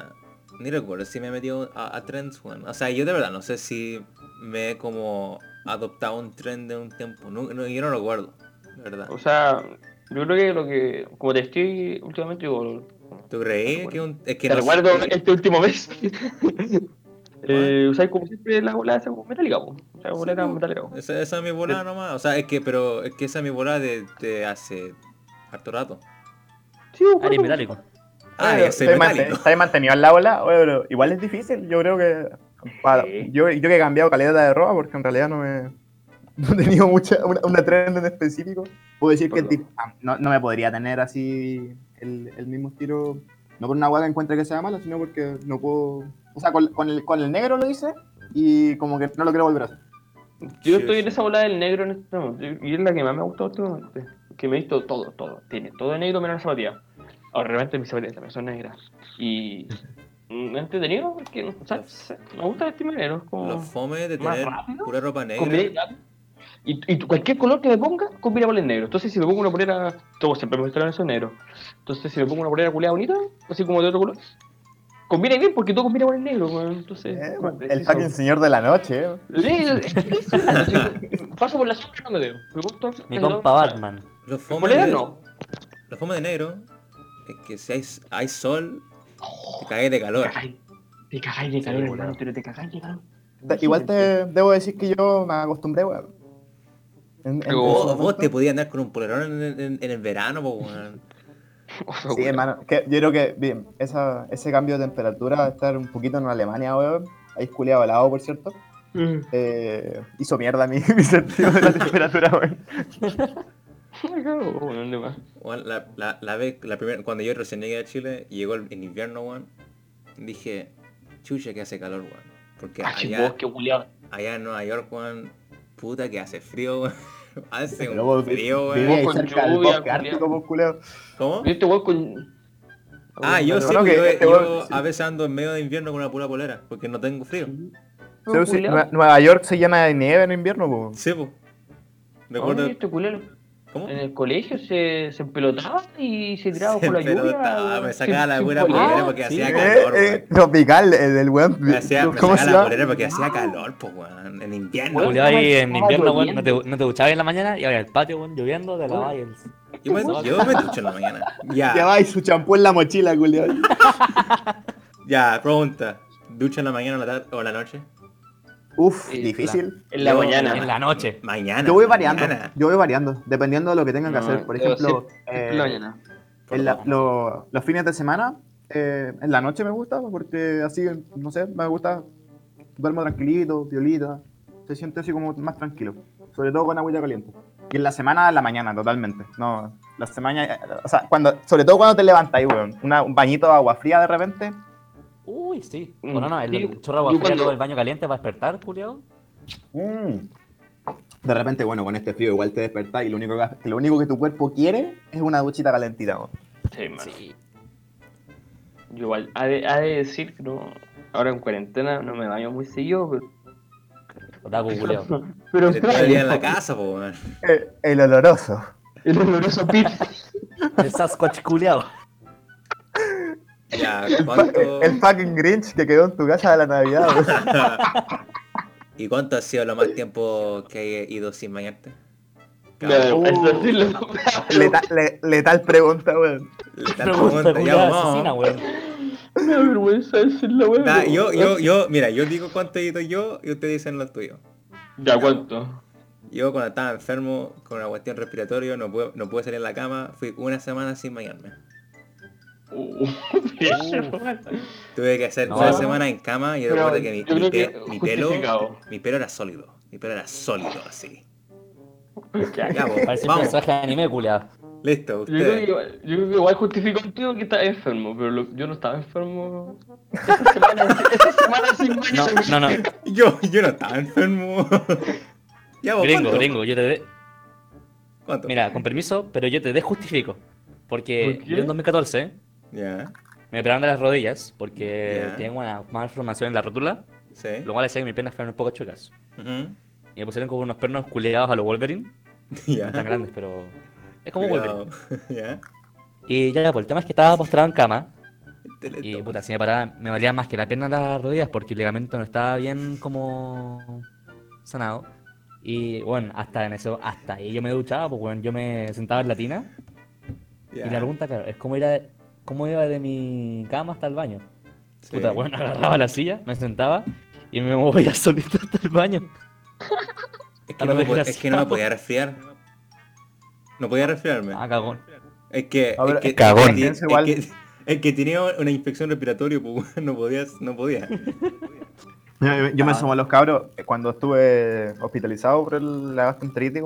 S2: ni recuerdo si me he metido a, a trends, weón. O sea, yo de verdad no sé si me he como adoptado un trend de un tiempo. No, no- yo no lo recuerdo, de verdad.
S3: O sea, yo creo que lo que. Como te estoy últimamente, digo.
S2: ¿Tú creí que un, es que
S3: Te
S2: no
S3: recuerdo
S2: sé-
S3: este último mes. eh, usáis como siempre la bola esa como metálica, po. O sea, bolera
S2: Sí,
S3: metálica. po.
S2: Esa, esa es mi volada nomás. O sea, es que, pero es que esa es mi volada de, de hace harto rato.
S3: Sí, po,
S4: Ari
S3: po.
S4: metálico.
S2: Ah,
S1: ¿Estáis
S2: metálico.
S1: mantenido en la ola? Oye, pero igual es difícil, yo creo que... para-
S3: Sí.
S1: yo, yo que he cambiado calidad de ropa porque en realidad no me... No he tenido mucha, una, una trend en específico. Puedo decir que el tip- ah, no, no me podría tener así el, el mismo estilo, no por una hueá que encuentre que sea mala, sino porque no puedo... O sea, con, con el, con el negro lo hice y como que no lo quiero volver a hacer.
S3: Yo
S2: Sí,
S3: estoy en esa bola del negro en este momento. Y es la que más me ha gustado últimamente. Que me he visto todo, todo. Tiene todo de negro menos la zapatilla. Ahora, realmente mis zapatillas también son negras. Y. mm, entretenido porque. O sea, se- me gusta vestirme negro. es Como...
S2: Los fomes de
S3: más
S2: tener
S3: rápido,
S2: pura ropa negra.
S3: Combina- Y, y cualquier color que me ponga, combina con el negro. Entonces, si me pongo una polera, todo siempre me gusta eso negro. Entonces, si me pongo una polera culiada bonita, así como de otro color, combina bien porque todo combina con el negro. weón. Entonces,
S1: Eh, el fucking señor de la noche, eh.
S3: Sí, es que es eso, sí. Paso por la sombra no me veo. Me gusta.
S4: Mi compa. Batman.
S2: Los
S3: polera
S2: de,
S3: no.
S2: los fomes de negro es que si hay, hay sol, te caes de calor.
S3: Te cagáis. Te cagáis de calor,
S1: Sí,
S3: hermano, pero te cagáis de calor.
S1: Igual te debo decir que yo me acostumbré, weón. En- en-
S2: Vos, te podías andar con un polerón en, en- en el verano, po, weón.
S1: Sí, hermano, que yo creo que bien, esa, ese cambio de temperatura, estar un poquito en Alemania, weón, ahí culiado helado, por cierto,
S3: Mm.
S1: eh, hizo mierda mi, mi sentido de la temperatura, weón.
S3: Bueno,
S2: La, la, la vez, la primera, cuando yo recién llegué a Chile y llegó el, en invierno, weón, dije, chucha que hace calor, weón. Porque
S3: Ah,
S2: allá,
S3: vos, qué culiado.
S2: allá en Nueva York, weón, puta que hace frío, weón. hace un
S1: vos
S2: frío, weón.
S3: Con lluvia,
S1: ártico, pues.
S2: ¿Cómo?
S3: Y este weón con.
S2: Ah, yo sí,
S1: que
S2: yo,
S1: este
S2: yo a veces ando en medio de invierno con una pura polera, porque no tengo frío.
S1: Sí, sí, Nue- Nueva York se llena de nieve en invierno, pues.
S2: Sí, po. Recuerdo,
S3: Oye, este culero.
S2: ¿Cómo?
S3: En el colegio se, se empelotaba y se tiraba por la
S2: Pero
S3: lluvia.
S2: me sacaba la pura
S3: polera.
S2: porque
S4: sí.
S2: hacía
S1: Eh,
S2: calor,
S1: eh,
S2: weón.
S1: tropical, el del weón.
S2: Me hacía, me
S1: ¿Cómo
S2: sacaba
S1: se
S2: la polera porque hacía calor, pues, weón. En invierno.
S3: Weón,
S4: ahí en invierno, weón, no te, no te duchabas en la mañana y ahora al patio, weón, lloviendo, te lavabas el...
S2: Yo me, yo me ducho en la mañana. Ya,
S1: Ya va y su champú en la mochila, culiao.
S2: ya, pregunta. ¿Ducha en la mañana o la, tarde, o la noche?
S1: Uf,
S3: Sí,
S1: difícil.
S3: En la
S2: Yo-
S3: mañana.
S4: En la noche.
S2: Mañana.
S1: Yo voy variando,
S2: mañana.
S1: yo voy variando, dependiendo de lo que tengan que
S3: No,
S1: hacer. Por ejemplo,
S3: siempre
S1: eh,
S3: mañana.
S1: en la- lo- los fines de semana, eh, en la noche me gusta, porque así, no sé, me gusta, duermo tranquilito, violita, se siente así como más tranquilo, sobre todo con agüita caliente. Y en la semana, en la mañana, totalmente. No, la semana, eh, o sea, cuando, sobre todo cuando te levantas, weón, una- un bañito de agua fría de repente,
S4: Uy, sí.
S3: Mm,
S4: Bueno, no, el, el chorro agua fría
S3: cuando-
S4: luego el baño caliente para despertar, culiao.
S1: mm, de repente, bueno, con este frío igual te despertás y lo único que, lo único que tu cuerpo quiere es una duchita calentita, weón.
S3: Sí, man.
S4: Sí.
S3: Yo igual, ha de, ha de decir que no, ahora en cuarentena no me baño muy seguido, pero...
S4: Otaku culiao.
S3: Pero
S2: Te está en la casa, po, weón.
S1: Eh, el oloroso.
S3: El oloroso pip.
S4: El Sasquatch culiao.
S2: Ya,
S1: El,
S2: ¿cuánto...
S1: el fucking Grinch que quedó en tu casa de la Navidad, weón.
S2: ¿Y cuánto ha sido lo más tiempo que he ido sin bañarte?
S3: No, eso sí lo-
S1: Leta- le- letal pregunta, weón.
S2: La
S4: Pregunta
S2: pregunta, ya,
S4: culiao
S2: vamos.
S4: asesina, weón.
S3: Me da vergüenza decirlo, weón.
S2: Nah, yo, yo, yo, mira, yo digo cuánto he ido yo y ustedes dicen lo tuyo.
S3: Ya, ¿cuánto?
S2: Yo cuando estaba enfermo con una cuestión respiratoria, no pude, no pude salir en la cama, fui una semana sin bañarme.
S3: Uh,
S2: Tuve que hacer
S4: No.
S2: una semana en cama y recuerdo que mi,
S3: yo
S2: mi
S3: creo
S2: pe-
S3: que
S2: mi pelo, mi pelo era sólido. Mi pelo era sólido así.
S3: Ya,
S4: Parece un personaje de anime culiao.
S2: listo,
S3: Yo creo, que,
S2: ustedes.
S3: igual- yo creo que igual justifico contigo que estás enfermo, pero lo- yo no estaba enfermo. Esa semana, esa semana sin
S4: No,
S3: baño.
S4: no, no.
S2: Yo, yo no estaba enfermo. ya, po,
S4: Gringo,
S2: ¿cuánto?
S4: gringo, yo te de...
S2: ¿Cuánto?
S4: Mira, con permiso, pero yo te desjustifico. Porque
S3: ¿Por
S4: yo en 2014
S2: Ya,
S4: me operaron de las rodillas porque
S2: Ya.
S4: tengo una malformación en la rótula,
S2: sí.
S4: lo cual hacía que mis piernas fueran un poco chocas.
S2: Ujú.
S4: Y me pusieron como unos pernos culiados a los Wolverine,
S2: Ya.
S4: no tan grandes, pero es como Wolverine.
S2: Cuidado. Ya.
S4: Y ya, pues el tema es que estaba postrado en cama y puta, si me paraba, me valía más que la pierna las rodillas porque el ligamento no estaba bien como sanado. Y bueno, hasta en eso, hasta ahí yo me duchaba, pues bueno, yo me sentaba en la tina
S2: Ya.
S4: y la pregunta, claro, es cómo era, cómo iba de mi cama hasta el baño.
S2: Sí.
S4: Puta, bueno, agarraba la silla, me sentaba y me movía solito hasta el baño.
S2: Es que, no me, po- es que no me
S4: desgraciado.
S2: podía resfriar. No podía resfriarme.
S4: Ah, cagón.
S2: Es que,
S1: A ver,
S2: es que,
S4: cagón.
S2: es es que- es que tenía una infección respiratoria, pues no podía, no podía.
S1: Yo, yo me
S4: Ah.
S1: sumo a los cabros cuando estuve hospitalizado por el la gastroenteritis.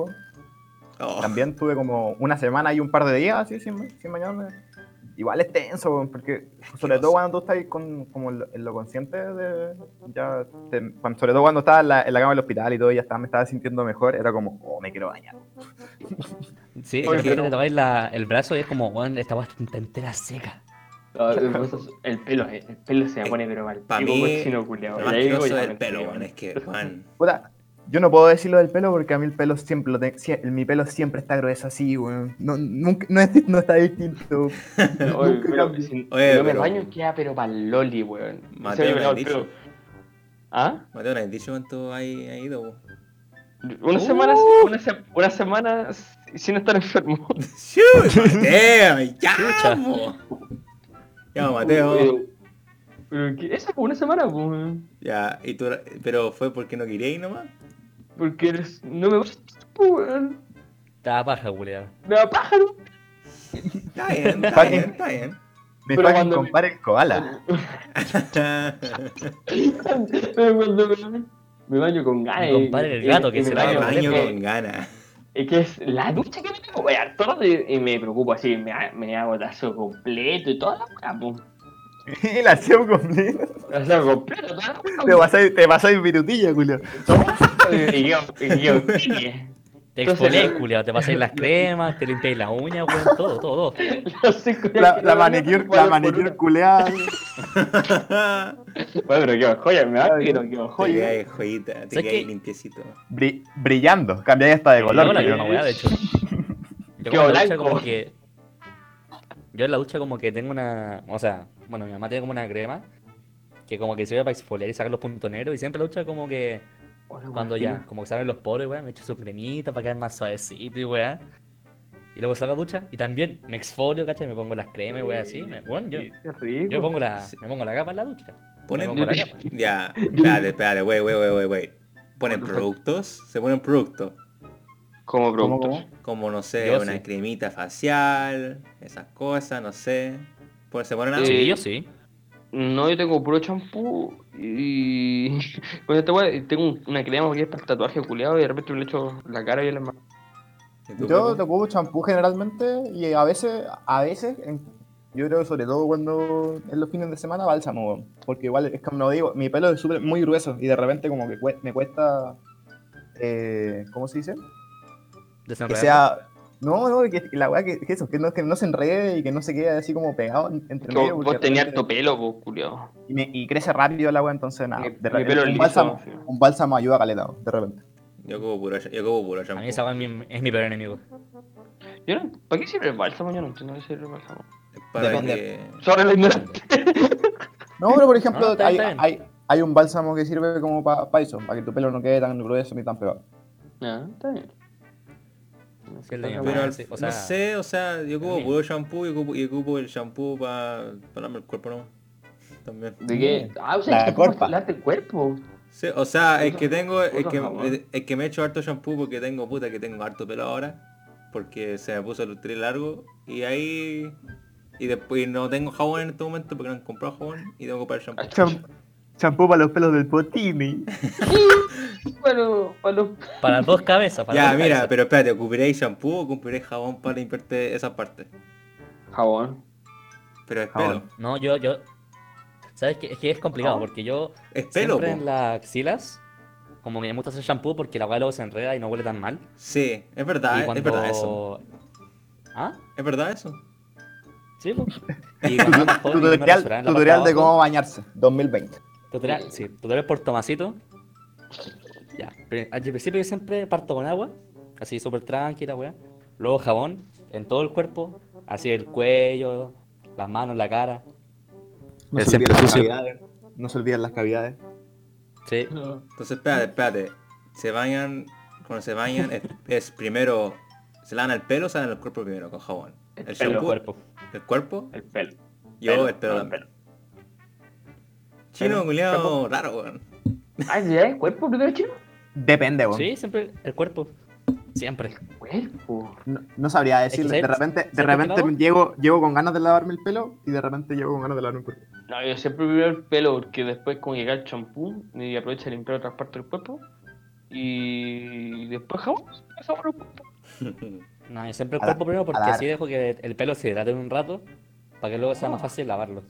S2: Oh,
S1: También tuve como una semana y un par de días así sin, sin bañarme. Igual es tenso, porque sobre todo cuando tú estás con, como en lo, en lo consciente de. Ya te- cuando- sobre todo cuando estaba en la, en la cama del hospital y todo, y ya estaba, me estaba sintiendo mejor, era como, oh, me quiero bañar.
S4: Sí,
S2: Oye,
S4: es que
S2: pero-
S4: te la- el brazo y es como, bueno, esta weá está entera seca.
S3: No, el, el pelo, eh, el pelo se me pone pero mal.
S2: Pa'
S3: Pico
S2: mí. Lo más pelo. Es que, Juan.
S1: Puta, yo no puedo decirlo del pelo porque a mí el pelo siempre lo tengo. mi pelo siempre está grueso así, weón. No, nunca, no, es- no está distinto.
S3: Oye, pero
S1: cambia.
S3: si,
S2: Oye,
S3: si no me
S2: pero-
S3: baño queda pero loli, weón.
S2: Mateo
S3: el
S2: dicho.
S3: ¿Ah?
S2: Mateo, ¿no has dicho cuánto ha ido? po?
S3: Una
S2: Uh.
S3: semana, una, se- una semana sin estar enfermo.
S2: ¡Mateo! ¡Ya! Ya, Mateo.
S3: Pero, pero ¿qué? esa fue una semana, pues, weón.
S2: Ya, y tú, pero fue porque no queríais nomás.
S3: Porque eres, no me gusta, weón.
S4: Estaba paja, culiado.
S3: Me da pájaro.
S2: Está bien, está bien, está bien.
S1: Me
S3: Pero
S1: fucking
S3: cuando-
S1: compare el koala.
S3: Pero cuando me, me baño con ganas.
S4: Mi compadre el gato, que
S3: me
S4: se
S2: al
S3: baño-
S2: baño
S3: es-
S2: con ganas.
S3: Es que es la ducha que me tengo, voy a todo y, y me preocupo así, me, me hago tazo completo y toda la weá.
S1: Y la acción completa.
S3: Tazo completo, toda la weá.
S1: Te pasáis, te pasáis virutilla, culo.
S3: Y y yo, y yo.
S4: Te exfoliáis, culiado. Te pasáis las cremas, te limpiáis las uñas, weón, todo, todo, todo.
S1: La,
S3: que
S1: la manicure, la manicure
S3: una.
S1: culeada.
S3: Bueno, pero qué joya, me va, pero qué
S2: Te
S3: joya.
S2: joyita, te limpiecito.
S1: Bri- brillando. Cambiáis hasta de color.
S4: Yo la
S1: culiao.
S4: weá, de hecho. Yo
S3: Qué
S4: con la ducha
S3: blanco.
S4: como que... Yo en la ducha como que tengo una... O sea, bueno, mi mamá tiene como una crema que como que sirve para exfoliar y sacar los puntos negros y siempre la ducha como que cuando ya, como que salen los poros, weá, me echo su cremita para quedar más suavecito y weá. Y luego salgo a la ducha y también me exfolio, ¿cachai? Me pongo las cremas y weá así. me- bueno, yo, yo pongo la, me pongo la capa en la ducha.
S2: Ponen.
S4: Me pongo la capa.
S2: Ya, espérate, espérate, wey, wey, wey, wey, wey. Ponen productos, se ponen productos.
S3: Como
S1: ¿Cómo,
S3: productos.
S2: Como, no sé,
S4: Yo
S2: una
S4: sí.
S2: cremita facial, esas cosas, no sé. Pues, ¿Se ponen algo?
S4: Sí, yo sí.
S3: No, yo tengo puro champú y. Con esta weá, tengo un- una crema que es para el tatuaje culiado y de repente me le echo la cara y la mano.
S2: ¿Y tú,
S1: Yo te ocupo champú generalmente y a veces, a veces, en- yo creo que sobre todo cuando en los fines de semana bálsamo, porque igual es como digo, mi pelo es súper muy grueso y de repente como que cue- me cuesta, eh, ¿cómo se dice? Que sea, No, no, que, que la weá que, que eso, que no, que no se enrede y que no se quede así como pegado en- entre medio.
S3: Vos, vos tenías harto pelo, pues, culiao.
S1: y, me- y crece rápido la weá, entonces nada.
S3: Mi-
S1: de
S3: mi
S1: repente,
S3: pelo
S1: un,
S3: liso,
S1: bálsamo,
S3: sí.
S1: un bálsamo ayuda a caleta, de repente.
S2: Yo ocupo puro, yo ocupo puro
S4: A mí esa weá es mi, es mi peor enemigo.
S3: Yo no, ¿Para qué sirve el bálsamo? Yo no entiendo qué sirve el bálsamo.
S2: Es para
S1: Depende.
S2: que...
S3: Sobre la ignorante.
S1: No, pero por ejemplo,
S4: No, está
S1: hay,
S4: está
S1: hay, hay un bálsamo que sirve como para eso, para que tu pelo no quede tan grueso ni tan pegado.
S3: Ya, está bien.
S4: El.
S2: Pero al-
S4: sí, o
S2: no
S4: sea,
S2: sé, o sea, yo ocupo puro shampoo y ocupo, y ocupo el shampoo para lavarme el cuerpo, ¿no? También.
S3: ¿De qué? Ah, o sea,
S1: La
S3: es que
S1: corpa.
S3: ¿cómo hablaste del cuerpo?
S2: Sí, o sea, es que tengo, es que,
S3: jabón.
S2: es que me he hecho harto shampoo porque tengo puta que tengo harto pelo ahora. Porque se me puso el tri largo y ahí... Y después no tengo jabón en este momento porque no he comprado jabón y tengo que comprar shampoo.
S1: Cham- Champú para los pelos del potini.
S3: Bueno, para
S4: dos cabezas. Para
S2: Ya,
S4: dos
S2: mira,
S4: cabezas.
S2: pero espérate, ¿ocuparéis shampoo o ocuparéis jabón para limpiarte esa parte?
S3: Jabón.
S2: Pero es
S1: Jabón.
S2: pelo.
S4: No, yo, yo. ¿Sabes qué? Es que es complicado porque yo
S2: Es pelo,
S4: siempre
S2: po.
S4: en las axilas, como que me gusta hacer shampoo porque la weá luego se enreda y no huele tan mal.
S2: Sí, es verdad, es verdad eso.
S4: ¿Ah?
S2: Es verdad eso.
S4: Sí, pues. Y
S1: Tutorial, tutorial de cómo bañarse, 2020.
S4: Tutorial, sí, tutorial por Tomasito. Ya, al principio yo siempre parto con agua, así súper tranquila, weá. Luego jabón en todo el cuerpo, así el cuello, las manos, la cara.
S1: No
S4: El
S1: se, olviden las cavidades. no se olviden las cavidades.
S4: Sí,
S2: Entonces, espérate, espérate. Se bañan, cuando se bañan, es, es primero, se lavan el pelo o se lavan el cuerpo primero con jabón.
S3: El
S2: El
S3: pelo.
S4: el cuerpo.
S2: el cuerpo,
S3: El pelo.
S2: yo el pelo
S3: no,
S2: también. Chino,
S3: Pelo.
S2: culiao, raro, weón.
S3: Ah, ¿ya es cuerpo primero, chino?
S1: Depende, weón.
S4: Sí, siempre el cuerpo. Siempre.
S3: Cuerpo.
S1: No, no sabría decirle. De
S4: ¿sabes-
S1: repente, de
S4: ¿sabes por qué
S1: repente llego, llego con ganas de lavarme el pelo y de repente llego con ganas de lavarme el cuerpo.
S3: No, yo siempre primero el pelo porque después como llega el champú y aprovecha de limpiar otras partes del cuerpo. Y después jabón. jabón el cuerpo.
S4: No, yo siempre el cuerpo primero porque así dejo que el pelo se hidrate un rato para que luego sea más fácil lavarlo.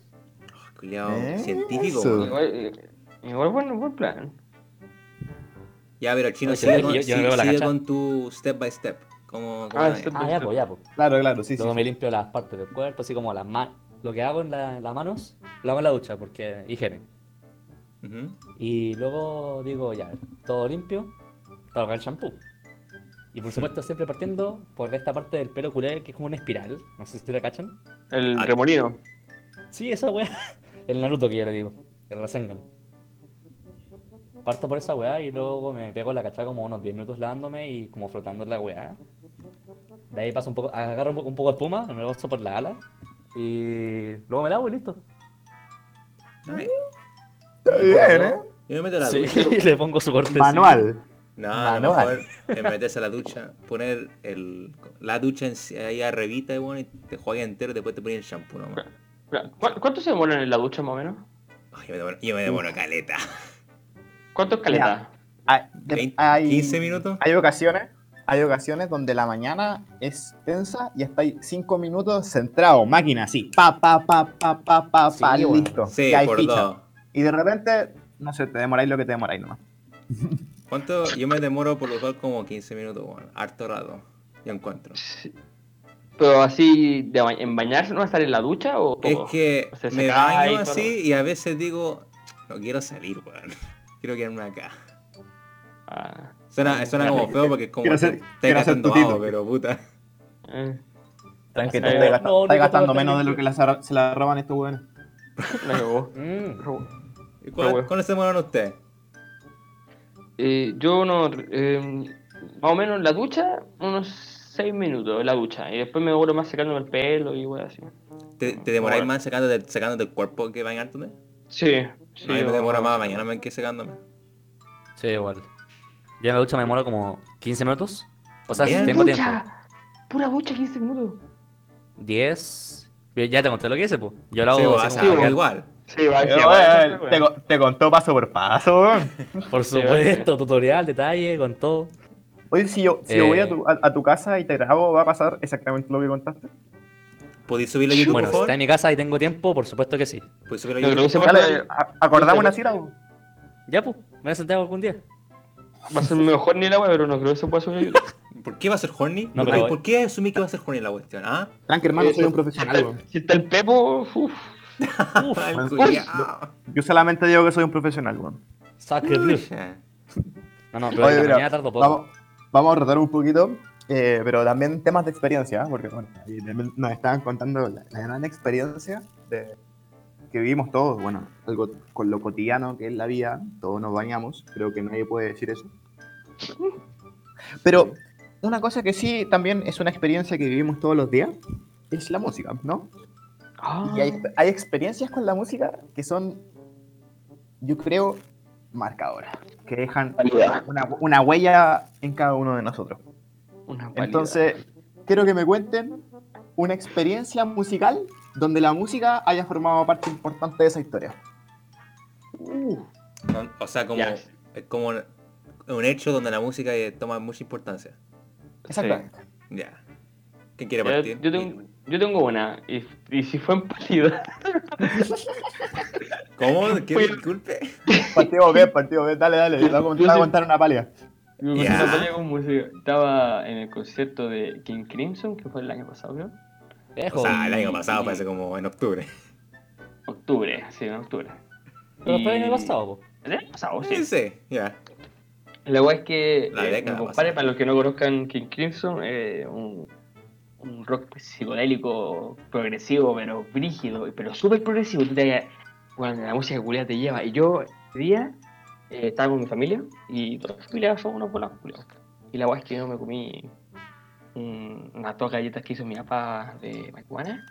S2: Culiao,
S1: ¿Eh?
S2: científico.
S3: Igual, igual buen, buen plan.
S2: Ya, pero chino,
S4: Oye,
S2: sigue,
S4: yo-
S2: con,
S4: yo
S2: sigue- con tu step by step. Como, como
S3: Ah, step-
S4: Ah, ya, pues ya, pues.
S1: Claro, claro, sí.
S4: Luego
S1: sí.
S4: me limpio las partes del cuerpo, así como las manos. Lo que hago en, la- en las manos, lo hago en la ducha porque higiene.
S2: Ujú.
S4: Y luego digo, ya, todo limpio, para el shampoo. Y por supuesto, siempre partiendo por esta parte del pelo culé que es como una espiral. No sé si te la cachan.
S3: El
S2: Ah.
S3: remolino.
S4: Sí, esa weá. El Naruto que yo le digo. El Rasengan. Parto por esa weá y luego me pego la cachada como unos 10 minutos lavándome y como flotando en la weá. De ahí paso un poco, agarro un poco, un poco de espuma, me lo por la ala. Y luego me lavo y listo.
S1: Está bien, ¿eh?
S2: Yo me meto a la
S4: Sí,
S2: ducha.
S4: y le pongo su corte.
S1: Manual.
S2: No, lo
S1: Manual.
S2: mejor es meterse a la ducha, poner el, la ducha en, ahí arribita, weón, y te juegas entero y después te pones el shampoo nomás.
S3: Mira, ¿cu- ¿Cuánto se demoran en la ducha más o menos?
S2: Ay, yo me demoro, yo me demoro caleta.
S3: ¿Cuánto es caleta?
S1: Hay, de- hay-
S2: 15 minutos.
S1: Hay ocasiones, hay ocasiones donde la mañana es tensa y estáis 5 minutos centrado, máquina así, pa, pa, pa, pa, pa, pa,
S4: Sí,
S1: pa,
S4: bueno.
S1: listo.
S2: Sí,
S1: ya hay
S2: por
S1: ficha.
S2: dos.
S1: Y de repente, no sé, te demoráis lo que te demoráis nomás.
S2: ¿Cuánto? Yo me demoro por lo usual como 15 minutos, weón. Harto rato. Yo encuentro.
S3: Sí. Pero así, de ba- ¿en bañarse no va a estar en la ducha o
S2: Es
S3: todo?
S2: que
S3: O sea, se
S2: me
S3: y
S2: baño así y a veces digo, no quiero salir, weón. Quiero quedarme acá.
S3: Ah,
S2: Suena, suena como feo porque es como que
S1: ser- ser
S2: gastando pero puta.
S3: eh,
S1: Tranquilo,
S3: Eh,
S1: gasta-
S4: no,
S1: gastando
S4: no,
S1: menos
S4: no,
S1: de lo que la se la roban estos weones.
S3: me cagó.
S4: Mm.
S2: ¿Y cuál-
S3: bueno.
S2: ¿Cuándo se demoran ustedes?
S3: Eh, yo no, eh, más o menos en la ducha, unos 6 minutos en la ducha. Y después me demoro más secándome el pelo y wey así.
S2: ¿Te, te demoráis
S3: Bueno.
S2: más sacándote, sacándote el cuerpo que bañándote?
S3: Sí, sí.
S2: me demora más bañarme que secándome.
S4: Sí, igual. Yo en la ducha me demoro como 15 minutos. O sea, si tengo tiempo.
S3: Pura ducha, 15 minutos.
S4: 10. Ya te conté lo que hice, pues. Yo lo
S2: Sí,
S4: hago
S2: o
S4: así
S2: sea,
S4: como-
S3: bueno.
S2: igual.
S3: Sí, va, sí, sí,
S1: te, contó paso por paso, weón.
S4: Por supuesto, tutorial, detalle, con todo.
S1: Oye, si yo, si yo voy a
S4: Eh.
S1: tu, a, a tu casa y te grabo, ¿va a pasar exactamente lo que contaste?
S2: ¿Podéis subirlo a YouTube,
S4: Bueno,
S2: por
S4: si está en mi casa y tengo tiempo, por supuesto que sí.
S2: ¿Podéis subirlo a
S3: Yo creo que
S2: YouTube?
S1: a- acordamos una sílaba.
S4: Ya, pues, me voy a sentar algún día.
S3: Va a ser mejor ni la wea, pero no creo que se pueda subir a YouTube.
S2: ¿Por qué va a ser horny?
S4: No,
S2: ¿Por,
S4: pero-
S2: qué, por qué asumí que va a ser horny la cuestión? ¿Ah?
S1: Tranqui, hermano,
S3: Eh,
S1: soy un
S3: si
S1: profesional.
S3: Si está el Pepo, uff.
S1: Uf. Yo solamente digo que soy un profesional, weón.
S4: No, no, pero
S1: Oye, mira,
S4: tardo poco.
S1: Vamos, vamos a rotar un poquito, eh, pero también temas de experiencia, ¿eh? porque bueno, ahí nos estaban contando la, la gran experiencia de, que vivimos todos, bueno, algo con lo cotidiano que es la vida, todos nos bañamos, creo que nadie puede decir eso. Pero una cosa que sí también es una experiencia que vivimos todos los días, es la música, ¿no?
S3: Ah,
S1: Y hay, hay experiencias con la música que son, yo creo, marcadoras, que dejan una, una huella en cada uno de nosotros.
S3: Una.
S1: Entonces, quiero que me cuenten una experiencia musical donde la música haya formado parte importante de esa historia.
S3: Uh,
S2: O sea, como, es como un, hecho donde la música eh, toma mucha importancia.
S1: Exactamente.
S2: Ya. ¿Quién quiere partir?
S3: yo, tengo, yo tengo una. Y, y si fue en pálida.
S2: ¿Cómo? ¿Qué? Disculpe.
S1: Partido B, partido B, dale, dale. Te voy a contar, una palia.
S3: Me una pálida con música. Estaba en el concierto de King Crimson, que fue el año pasado, creo.
S2: O sea, el año
S3: y-
S2: pasado
S3: y-
S2: parece como en octubre.
S3: Octubre, sí, en octubre.
S4: Pero fue el año
S3: Y-
S4: pasado.
S3: ¿El año pasado?
S2: Sí,
S3: Sí.
S2: sí, ya.
S3: La weá es que
S2: La
S3: eh, para los que no conozcan King Crimson, eh, un, un rock psicodélico progresivo, pero brígido, pero súper progresivo. Tú te, bueno, la música culiada te lleva. Y yo día eh, estaba con mi familia y toda la familia son unos buenos culiados. Y la weá es que yo me comí un- unas dos galletas que hizo mi papá de marihuana.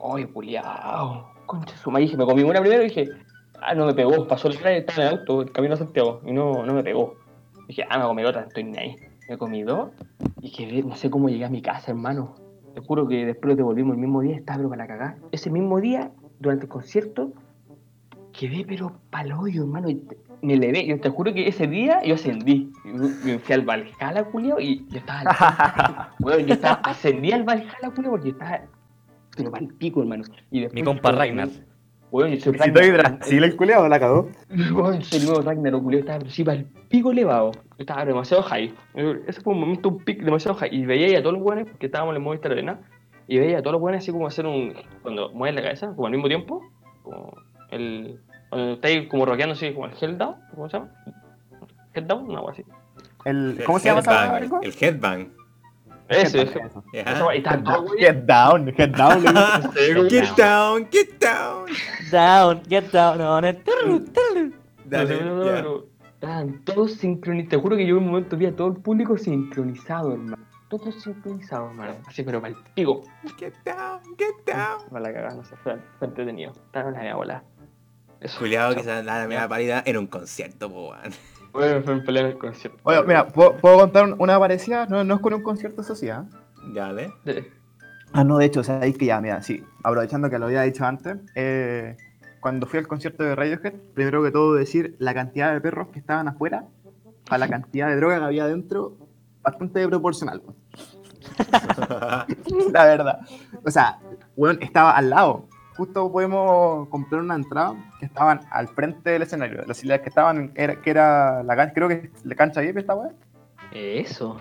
S3: ¡Ay, culiao! Concha su madre. Me comí una primero y dije, ah, no me pegó. Pasó el tren, estaba en el auto, el camino a Santiago, y no, no me pegó. Dije, ah, me comer otra, estoy ni ahí. Me comí dos y quedé, no sé cómo llegué a mi casa, hermano. Te juro que después nos devolvimos el mismo día, estaba pero para cagar. Ese mismo día, durante el concierto, quedé pero pa'l hoyo, hermano. y Me elevé, yo te juro que ese día yo ascendí. Me fui al Valhalla, culio, y yo estaba... bueno, yo estaba, ascendí al Valhalla, culio, porque yo estaba... Pero para el pico, hermano. Y después,
S4: Mi compa Ragnar.
S3: Bueno, yo soy
S1: Si estoy Brasil, el culiado la cagó.
S3: Weón, ese nuevo Ragnarok, culiao, estaba pero sí para el pico elevado. Yo Estaba demasiado high. Ese fue un momento, un pic demasiado high. Y veía a todos los buenos, porque estábamos en el Movistar Arena, y veía a todos los buenos así como hacer un. Cuando mueven la cabeza, como al mismo tiempo, como el. Cuando estáis como rockeando así, como el Hell Down, ¿cómo se llama? Hell Down, una algo así.
S1: El,
S2: El
S1: ¿Cómo se llama esa?
S2: El headbang.
S3: Ese,
S1: Headbang,
S3: ese.
S1: eso.
S3: Estaban güey.
S1: Get down, get down.
S2: Get down, get down.
S4: Down, get down on it. Turru.
S2: Dale,
S3: No, no, no, pero estaban todos sincronizados. Te juro que yo en un momento vi a todo el público sincronizado, hermano. Todos sincronizados, hermano. Así, pero para el pico.
S2: Get down, get down.
S3: No la cagás, no sé, fue, fue entretenido. Estaba en la bola. Eso.
S2: Culeado que se da la media parida en un concierto, po, weón.
S3: Bueno, fue en pelea en el concierto.
S1: Oye, mira, ¿puedo, puedo contar un- una parecida? No, no es con un concierto, eso sí, ¿ah?
S2: Dale.
S3: De-
S1: Ah, no, de hecho, o sea, ahí que ya, mira, sí, aprovechando que lo había dicho antes, eh, cuando fui al concierto de Radiohead, primero que todo decir la cantidad de perros que estaban afuera a la cantidad de droga que había dentro, bastante proporcional. la verdad. O sea, bueno, estaba al lado. Justo pudimos comprar una entrada que estaban al frente del escenario. Las las que estaban, era, que era la cancha, creo que es la cancha VIP esta weá.
S3: Eso.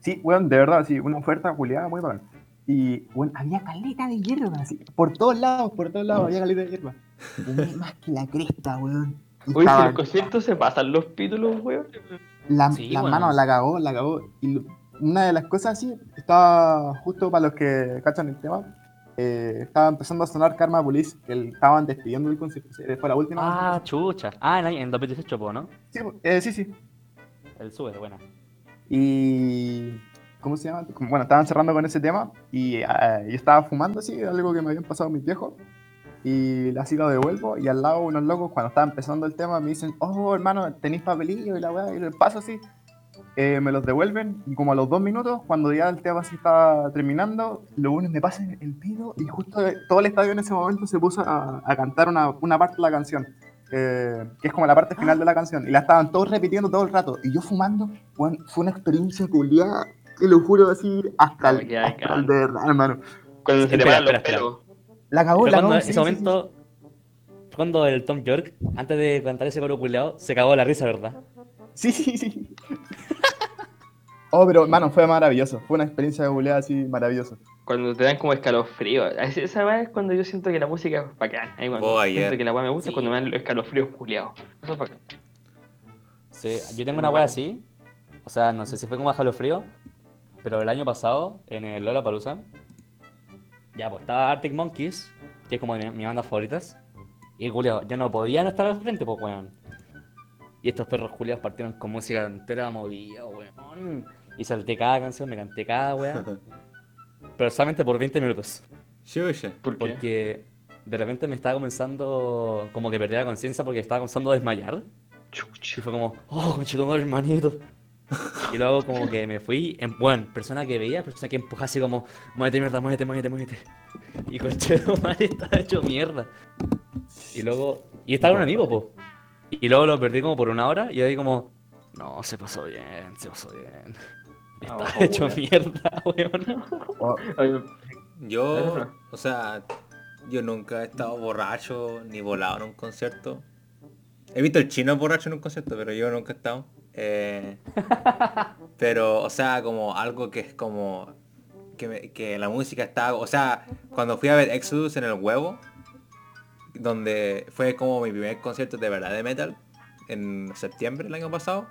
S1: Sí, weón, de verdad, sí, una oferta juliada muy bacán. Y, bueno, había caleta de hierba, así, por todos lados, por todos lados había caleta de hierba. Más que la cresta, weón.
S3: Oye, si en
S1: estaban-
S3: el concierto se pasan los pítulos, weón.
S1: la,
S4: Sí,
S1: la
S4: weón.
S1: mano la cagó, la cagó. Y una de las cosas así, estaba justo para los que cachan el tema, eh, estaba empezando a sonar Karma Police, que el- estaban despidiendo el concierto, sí, fue la última.
S4: Ah, chucha. Ah, en, en 2018, po, ¿no?
S1: sí, eh, sí, sí.
S4: El sube, buena.
S1: Y. ¿Cómo se llama? Bueno, estaban cerrando con ese tema y eh, yo estaba fumando así, algo que me habían pasado mis viejos. Y así lo devuelvo. Y al lado, unos locos, cuando estaba empezando el tema, me dicen: Oh, hermano, tenéis papelillo y la weá. Y les paso así. Eh, me los devuelven. Y como a los dos minutos, cuando ya el tema así estaba terminando, los buenos me pasan el pido. Y justo todo el estadio en ese momento se puso a, a cantar una, una parte de la canción. eh, que es como la parte final de la canción. Y la estaban todos repitiendo todo el rato. Y yo fumando, weón, fue una experiencia culiada, te lo juro así, hasta el, hasta el de verdad, hermano.
S3: Cuando se te
S4: Espera,
S3: paran los pelos.
S1: La cagó, la
S4: cuando
S1: cagó.
S4: en
S1: sí,
S4: ese
S1: sí, sí.
S4: momento, fue cuando el Tom York, antes de cantar ese coro culeado, se cagó la risa, ¿verdad?
S1: Sí, sí, sí. Oh, pero, mano, fue maravilloso. Fue una experiencia de googleada así maravillosa.
S3: Cuando te dan como escalofrío. Es- Esa vez es cuando yo siento que la música es bacán. Ahí cuando
S2: Oh,
S3: siento
S2: ayer.
S3: que la weá me gusta
S4: Sí.
S3: es cuando me dan los escalofríos culiados. Eso es bacán.
S4: Sí, yo tengo una wea así. O sea, no sé si fue como bajo frío. Pero el año pasado, en el Lollapalooza, ya pues estaba Arctic Monkeys, que es como mi, mi banda favoritas. Y Julio, yo no podía no estar al frente, pues weón. Y estos perros culiados partieron con música entera movida, weón. Y salté cada canción, me canté cada weón. Pero solamente por 20 minutos.
S2: Chucha.
S3: ¿Por qué?
S4: Porque de repente me estaba comenzando, como que perdía la conciencia porque estaba comenzando a desmayar. Y fue como, oh, conchetumare, hermanito. Y luego como que me fui, en, bueno, persona que veía, persona que empujaba así como, muévete mierda, muévete, muévete, muévete. Y conchetumare estaba hecho mierda. Y luego, y estaba un amigo, po. Y luego lo perdí como por una hora y ahí como, no, se pasó bien, se pasó bien.
S3: Oh,
S4: hecho
S3: weón.
S4: mierda, weón.
S3: Oye,
S2: Yo, o sea, yo nunca he estado borracho ni volado en un concierto. He visto el chino borracho en un concierto, pero yo nunca he estado. Eh, pero, o sea, como algo que es como que, me- que la música está, o sea, cuando fui a ver Exodus en el huevo, donde fue como mi primer concierto de verdad de metal en septiembre del año pasado.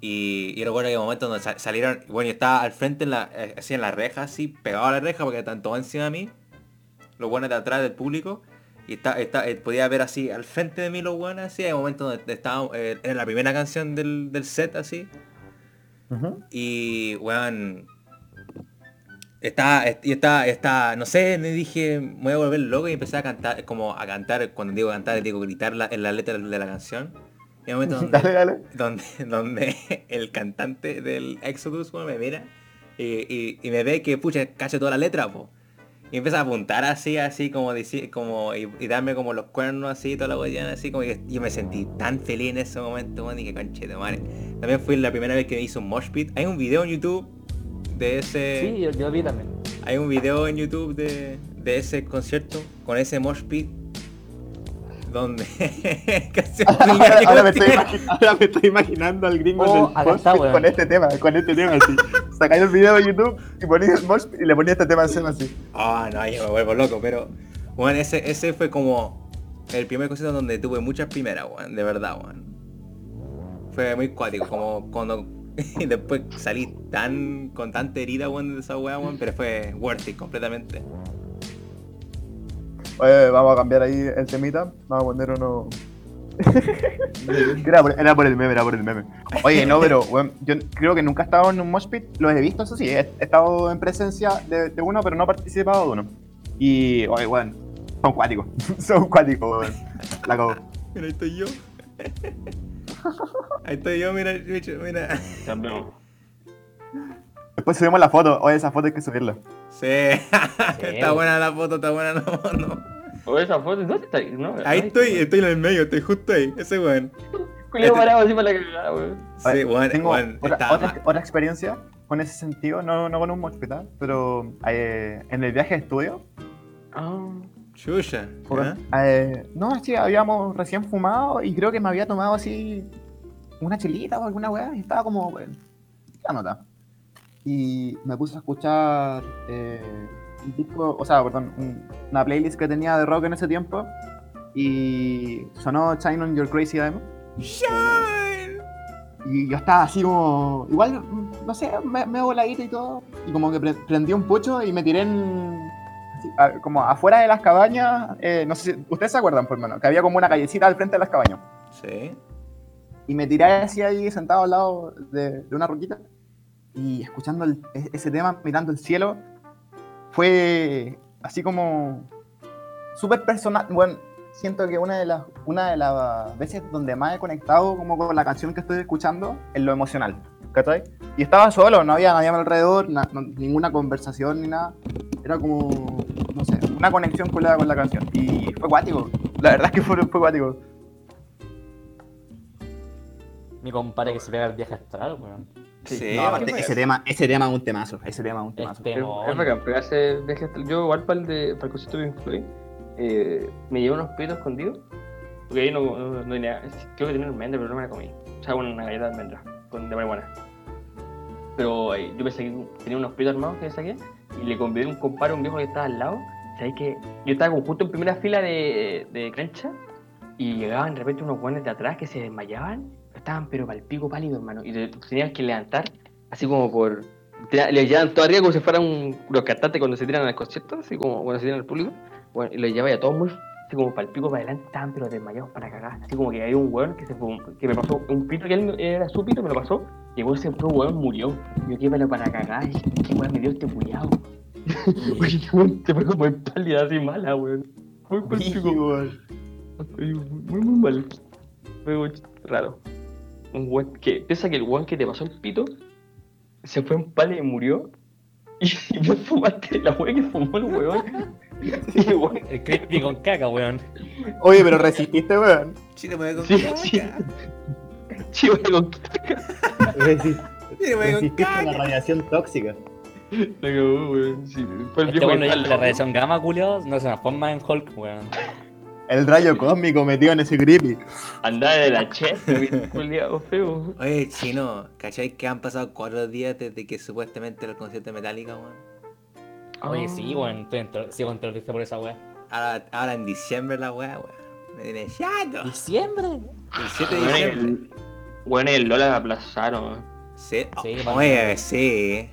S2: Y, y recuerdo que en momento donde sa- salieron, bueno, yo estaba al frente en la, eh, así en la reja, así, pegado a la reja porque estaban todos encima de mí, los buenos de atrás del público, y está, está- eh, podía ver así al frente de mí los buenos así, hay momentos donde estaba, eh, era la primera canción del, del set así, y weón. Está, y está, está, no sé, me dije, me voy a volver loco y empecé a cantar, como a cantar, cuando digo cantar, digo gritar la- en la letra de la canción. Y hay un momento donde,
S1: Dale, dale.
S2: donde, donde el cantante del Exodus me mira y, y- y me ve que pucha, cacho toda la letra, po. Y empieza a apuntar así, así como decir, como, y, y darme como los cuernos así, toda la guayana, así como que yo me sentí tan feliz en ese momento, y que conche de madre. También fue la primera vez que me hizo un mosh pit. Hay un video en YouTube de ese.
S4: Sí, yo, yo vi también.
S2: Hay un video en YouTube de, de ese concierto con ese mosh pit. Donde casi
S1: ahora, ahora me estoy ahora me estoy imaginando al gringo
S4: Oh,
S1: del
S4: está,
S1: con este tema, con este tema así. Sacáis el video de YouTube y ponías el mosh y le ponías este tema encima así.
S2: Ah, no, yo me vuelvo loco, pero bueno, ese, ese fue como el primer concierto donde tuve muchas primeras, weón, de verdad, weón. Fue muy cuático, como cuando y después salí tan con tanta herida, weón, de esa weá, weón, pero fue worth it completamente.
S1: Oye, vamos a cambiar ahí el temita. Vamos a poner uno. era, por, era por el meme, era por el meme. Oye, no, pero weón, yo creo que nunca he estado en un mosh pit. Los he visto, eso sí. He, he estado en presencia de, de uno, pero no he participado de uno. Y, oye, weón, son cuáticos. son cuáticos, weón. La cago.
S2: Mira, ahí estoy yo. Ahí estoy yo, mira, bicho, mira.
S3: Campeón.
S1: Después subimos la foto. Oye, esa foto hay que subirla.
S2: Sí, está buena la foto, está buena la foto.
S3: O esa foto, ¿dónde está? No,
S2: Ahí estoy, estoy en el medio, estoy justo ahí, ese weón.
S3: Culiao parado encima de la cagada, weón.
S2: Sí,
S1: Oye,
S2: weón,
S1: Tengo
S2: weón,
S1: otra, otra, experiencia con ese sentido, no, no con un mosh pit, ¿ah? pero eh, en el viaje de estudio.
S3: Ah,
S2: Chucha.
S1: Porque,
S2: ¿ah?
S1: eh, no, sí, habíamos recién fumado y creo que me había tomado así una chelita o alguna weá y estaba como, bueno, la nota. Y me puse a escuchar eh, un disco, o sea, perdón, un- una playlist que tenía de rock en ese tiempo y sonó Shine on Your Crazy Diamond.
S2: Shine.
S1: Y yo estaba así como, igual, no sé, me, me voladito y todo. Y como que pre- prendí un pucho y me tiré en, así, a- como afuera de las cabañas. eh, no sé si, ¿ustedes se acuerdan, por hermano? Que había como una callecita al frente de las cabañas.
S2: Sí.
S1: Y me tiré así ahí sentado al lado de, de una roquita. Y escuchando e- ese tema, mirando el cielo, fue así como súper personal. Bueno, siento que una de las una de las veces donde más he conectado como con la canción que estoy escuchando en lo emocional. ¿Cachai? Y estaba solo, no había nadie alrededor, na- no- ninguna conversación ni nada. Era como, no sé, una conexión con la, con la canción. Y fue cuático. La verdad es que fue, fue cuático.
S4: Mi compadre que se pega el viaje astral, weón.
S3: Sí.
S2: Sí,
S1: No, aparte,
S2: ¿qué
S1: ese tema, ese tema es un temazo. Ese tema es un temazo.
S4: Este,
S3: Es, bacán, hasta- Yo igual para el, de, para el concierto de Pink eh, me llevé unos pitos escondidos. Porque ahí no, no, no hay nada. Creo que tenía un almendra, pero no me la comí. O sea, una galleta de almendra con de marihuana. pero eh, yo pensé que tenía unos pitos armados que me saqué y le convidé un compadre, un viejo que estaba al lado. ¿Sabes que Yo estaba como justo en primera fila de, de cancha y llegaban de repente unos buenos de atrás que se desmayaban, estaban pero para el pico pálido, hermano, y te tenías que levantar así como por. te- Les llevaban todo arriba como si fueran un, los cantantes cuando se tiran al concierto, así como cuando se tiran al público. Bueno, y los llevaba ya todos muy así como para el pico para adelante, estaban pero desmayados para cagar. Así como que había un weón que se fue, que me pasó un pito que él era su pito, me lo pasó, y el weón se fue, weón murió. Yo qué para cagar, y qué weón me dio este culiao. Oye, este weón se fue como en pálida así mala, weón. Muy para el pico. Muy, muy, mal. Fue muy raro. Un weón que. Piensa que el weón que te pasó el pito se fue en pala y murió. Y, y vos fumaste la weón que fumó el weón. El weón-
S4: El creepy con caca, weón.
S1: Oye, pero resististe, weón.
S2: Chile me con
S3: Sí,
S2: caca.
S3: sí. Chivo con
S1: Resist-
S2: Chile me con
S1: Resististe la
S2: caca.
S1: radiación tóxica.
S3: la cagó, weón. Sí, fue el
S4: Este la radiación gamma, culiao, no se transforma en Hulk, weón.
S1: El rayo cósmico metido en ese creepy.
S3: Andaba de la chet, culiado feo.
S2: Oye, chino, ¿cachai que han pasado cuatro días desde que supuestamente era el concierto de Metallica, weón?
S4: Oye, sí, weón, estoy en ter- sigo en terrorista por esa weá.
S2: Ahora, ahora en diciembre la weá, weón. Me tiene chato.
S4: ¿Diciembre?
S2: El 7 de
S3: Bueno,
S2: diciembre.
S3: el, bueno, el Lola la aplazaron.
S2: Sí,
S4: Sí,
S2: oh,
S4: man.
S2: oye, sí.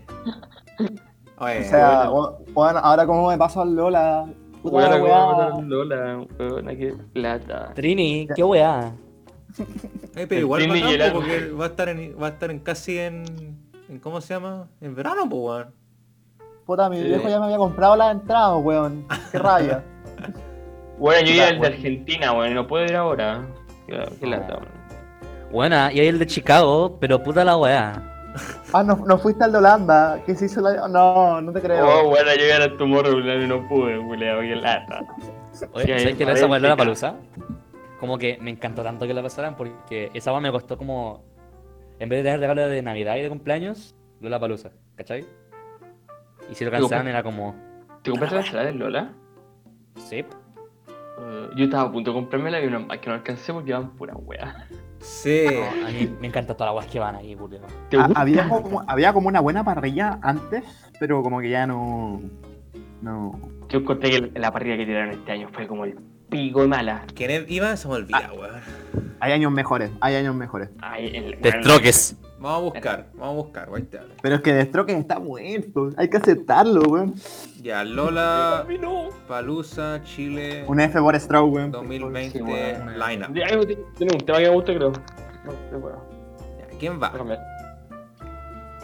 S2: Oye,
S1: O sea, bueno, ahora como me paso al Lola. Puta la
S3: ¿cómo
S1: weá.
S3: va a Lola? Weón, qué plata.
S4: Trini, qué weá.
S2: oye, pero igual po,
S3: Arma.
S2: porque va a estar en, va a estar en casi en, en ¿cómo se llama? En verano, pues, weón.
S1: Puta, mi
S3: Sí.
S1: viejo ya me había comprado la entrada, weón. Qué rabia.
S3: Bueno, yo iba al de. Argentina, bueno, no puedo ir ahora. Qué, qué lata, weón.
S4: Buena, y ahí el de Chicago, pero puta la weá.
S1: Ah, no, no fuiste al de Holanda. ¿Qué se hizo la.? No, no te creo.
S3: Oh, bueno, yo iba a Tomorrowland y no pude, qué lata.
S4: Oye,
S3: Sí,
S4: ¿sabes
S3: ahí
S4: qué esa
S3: parece
S4: la
S3: que-
S4: palusa? Como que me encantó tanto que la pasaran porque esa weá me costó como. En vez de tener regalo de Navidad y de cumpleaños, la palusa, ¿cachai? Y si lo cancelaban era como.
S3: ¿Te compraste la entrada del Lola?
S4: Sí.
S3: Eh, yo estaba a punto de comprármela y no, que no alcancé porque iban pura wea.
S2: Sí.
S4: A mí me encanta todas las weas que van.
S3: ¿Te
S1: Ah, había, como, había como una buena parrilla antes, pero como que ya no. No.
S3: Yo encontré que la parrilla que tiraron este año fue como el pico de mala.
S2: ¿Quién iba? Se me olvida, weón.
S1: Hay años mejores, hay años mejores.
S4: Destroques.
S2: Vamos a buscar, vamos a buscar, guay, te.
S1: Pero es que Destroques está muerto. Hay que aceptarlo, weón.
S2: Ya, Lola, Palusa, Chile,
S1: Un F por Stroke, weón.
S2: 2020,
S3: Sí, weón.
S2: lineup.
S3: Tiene un tema que me gusta, creo. No,
S2: ¿Quién va?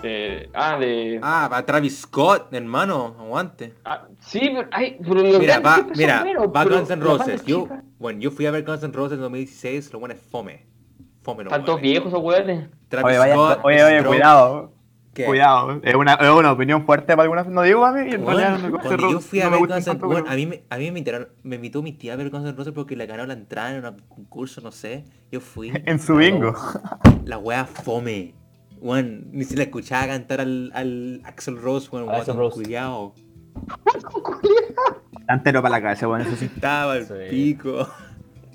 S3: Eh, ah, de.
S2: Ah, va Travis Scott, hermano, aguante.
S3: Ah, sí, pero, ay, pero los
S2: Mira, va, mira, va
S3: pero
S2: Guns N' Roses. Yo, bueno, yo fui a ver Guns N' Roses en 2016, lo bueno es fome. Fome lo
S3: Están todos
S2: bueno.
S3: viejos esos.
S2: Travis
S1: Oye, vaya,
S2: Scott,
S1: oye, oye, cuidado.
S2: ¿qué?
S1: Cuidado. Es una, es una opinión fuerte para algunas. No digo a mí, en
S2: Bueno,
S1: no
S2: cuando yo fui a
S1: no
S2: ver Guns N' bueno,
S1: pero-
S2: a mí, me, a mí me, invitaron- me invitó mi tía a ver Guns N' Roses porque le ganó la entrada en un concurso, no sé. Yo fui.
S1: En su bingo.
S2: La wea fome. Weón, ni se le escuchaba cantar al, al Axel Rose,
S4: Axl
S2: guatón
S4: Rose.
S2: culiao.
S1: Está entero para la cabeza, bueno, eso sí.
S2: Estaba el
S4: Sí.
S2: pico.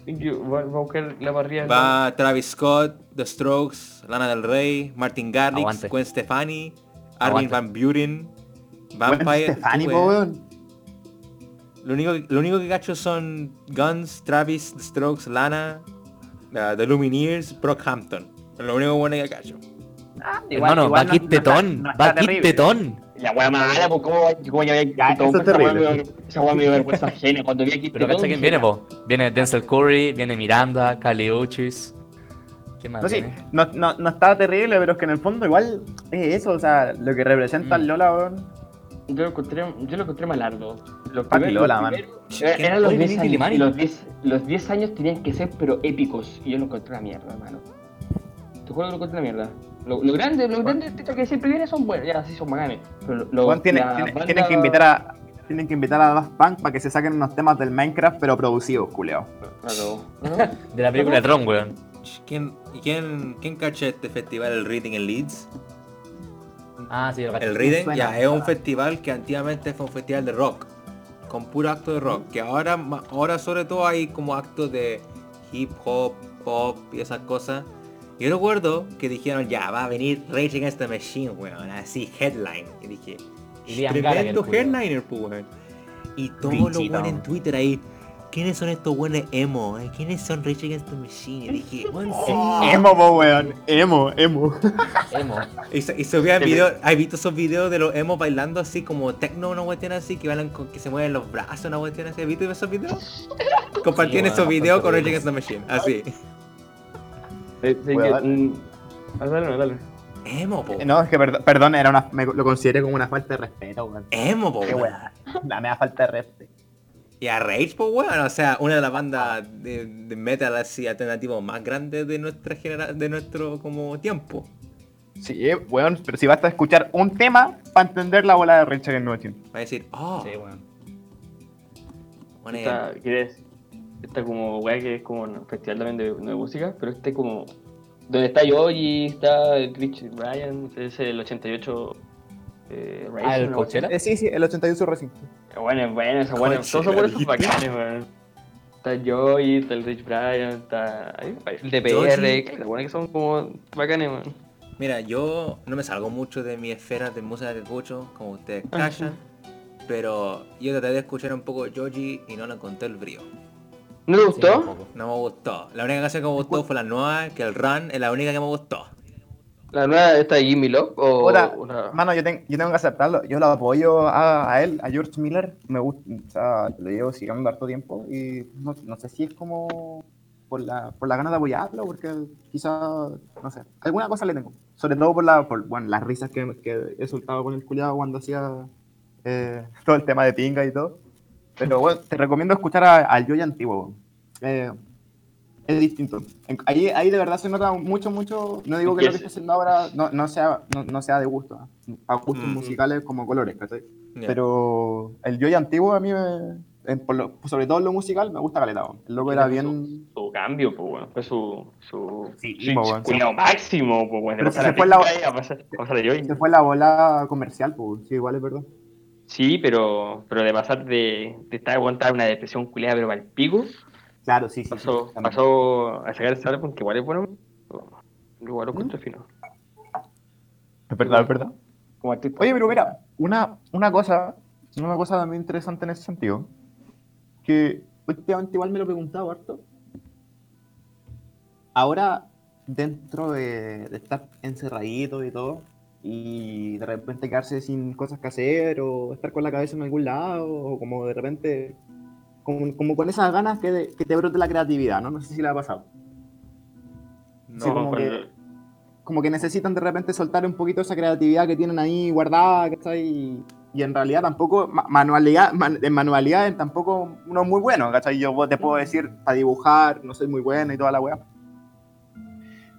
S3: Yo voy a buscar la parrilla.
S2: Va Travis Scott, The Strokes, Lana del Rey, Martin Garrix,
S4: Aguante.
S2: Gwen Stefani, Armin
S4: Aguante.
S2: Van Buren,
S1: Bueno,
S2: Vampire.
S1: Stefani, weón.
S2: Lo único, lo único que cacho son Guns, Travis, The Strokes, Lana, uh, The Lumineers, Brockhampton. Es lo único bueno que cacho.
S4: Hermano, va Kid Tetón. Va Tetón.
S3: La wea mala, pues cómo, cómo ya había
S1: Ya,
S3: todo esa wea
S1: terrible.
S3: me dio- Esa wea me dio vergüenza ajena cuando vi aquí.
S4: Pero cacha quién viene, po. Viene Denzel Curry, viene Miranda, Kali Uchis. ¿Quién más
S1: No, sí, no, no, no está terrible, pero es que en el fondo igual es eso, o sea, lo que representa
S4: Mm.
S1: el Lola, weón.
S3: Yo lo encontré, yo lo encontré malardo. Los
S1: Fucking
S3: primeros-
S1: Lola,
S3: los
S1: man.
S3: primeros- era- Eran los
S4: Oye,
S3: 10
S4: viene
S3: años. Los 10, los 10 años tenían que ser pero épicos. Y yo lo encontré una mierda, hermano. Te juro que lo encontré una mierda. Lo, lo grande, lo grande que siempre viene son buenos, ya sí son bacanes. Pero lo,
S1: Weón, tiene- tiene-
S3: banda-
S1: Tienen que invitar a. Tienen que invitar a Daft Punk para que se saquen unos temas del Minecraft, pero producidos, culeo.
S3: Claro. ¿no?
S4: De la película de Tron, weón.
S2: ¿Quién, y quién, quién cacha este festival, el Reading en Leeds?
S4: Ah, sí, lo.
S2: El Reading ya es un festival que antiguamente fue un festival de rock, con puro acto de rock, que ahora, ma- ahora sobre todo hay como actos de hip hop, pop y esas cosas. Yo recuerdo que dijeron, ya, va a venir Rage Against the Machine, weón, así, headline. Y dije, tremendo headliner, pues, weón. Y todos los weones en Twitter ahí, ¿quiénes son estos weones emo? eh? ¿Quiénes son Rage Against the Machine? Y dije, weón, sí.
S1: Emo, po, weón. Emo, emo.
S4: Emo.
S2: Y, y subían
S3: Sí,
S2: videos, ¿has visto esos videos de los emos bailando así como techno, una cuestión así, que bailan con que se mueven los brazos, una cuestión así? ¿Has visto esos videos? Compartían
S4: bueno,
S2: esos videos con Rage Against the Machine, así.
S3: Sí que, mm, ah, dale, dale.
S2: Emo, po.
S1: No, es que perd- perdón, era una, me lo consideré como una falta de respeto, weón.
S2: Emo, po,
S1: Qué
S2: weón.
S1: La mea falta de respeto.
S2: Y a Rage, pues weón, o sea, una de las bandas de, de metal así alternativo más grandes de nuestra genera de nuestro como tiempo.
S1: Sí, eh, weón, pero si basta escuchar un tema para entender la bola de Rage Against.
S2: Va a decir, oh,
S4: Sí, weón.
S2: bueno,
S3: Esta, ¿qué es? Esta como weá que es como un festival también de, de música, pero este como. Donde está Yogi, está el Rich Ryan, es el 88. Eh, Racing,
S4: Ah, ¿el
S3: una
S4: Coachella?
S1: Eh, sí, sí, el 81 recién.
S3: cuestión. Bueno, es bueno, esa buena. Todos son buenos, bacanes, weón. Está Joey, está el Rich Brian, está el. DPR, que bueno que son como bacanes, weón.
S2: Mira, yo no me salgo mucho de mi esfera de música que escucho, como ustedes
S3: Ajá.
S2: callan, pero yo traté de escuchar un poco Joji y no le encontré el brío.
S3: ¿No te gustó?
S2: No me gustó. La única canción que me gustó fue la nueva, que el Run es la única que me gustó.
S3: ¿La nueva esta de Jimmy Love o
S1: Puta,
S3: una-
S1: Mano, yo, ten- yo tengo que aceptarlo. Yo lo apoyo a, a él, a George Miller. Me gusta, o sea, lo llevo siguiendo harto tiempo y no, no sé si es como por la, por la ganas de apoyarlo, porque quizá, no sé, alguna cosa le tengo. Sobre todo por, la, por bueno, las risas que, que he soltado con el culiado cuando hacía eh, todo el tema de pinga y todo. Pero bueno, te recomiendo escuchar a- al Joy antiguo. Eh, es distinto. Ahí, ahí de verdad se nota mucho, mucho. No digo que lo que está haciendo ahora no, no sea, no, no sea de gusto, ¿eh? a gustos
S2: Mm.
S1: musicales como colores, ¿cachai?
S2: Ya.
S1: Pero el Joy antiguo a mí, me, en- por lo- sobre todo en lo musical, me gusta caleta. weón. El loco era bien.
S3: su cambio, pues bueno, fue su su
S1: Sí,
S3: switch
S1: po, weón.
S3: culiao máximo, pues bueno,
S1: se
S3: a
S1: fue la-
S3: Joy.
S1: Se fue la bola comercial, pues, sí, igual es verdad.
S3: Sí, pero pero de pasar de, de estar aguantar una depresión culiada pero para el pico,
S1: Claro, sí, sí.
S3: pasó,
S1: sí,
S3: pasó a sacar ese álbum que igual es bueno. Igual lo encuentro fino.
S1: Es verdad, es verdad.
S3: Como artista.
S1: Oye, pero mira, una, una cosa, una cosa también interesante en ese sentido, que últimamente igual me lo he preguntado harto. Ahora, dentro de, de estar encerradito y todo, y de repente quedarse sin cosas que hacer, o estar con la cabeza en algún lado, o como de repente, como, como con esas ganas que, de- que te brote la creatividad, ¿no? No sé si le ha pasado.
S2: No,
S1: sí, como que- como que necesitan de repente soltar un poquito esa creatividad que tienen ahí guardada, ¿cachai? Y, y en realidad tampoco, ma- manualidad, man- en manualidades tampoco uno es muy bueno, ¿cachai? Yo te puedo decir, para dibujar, no soy muy bueno y toda la weá.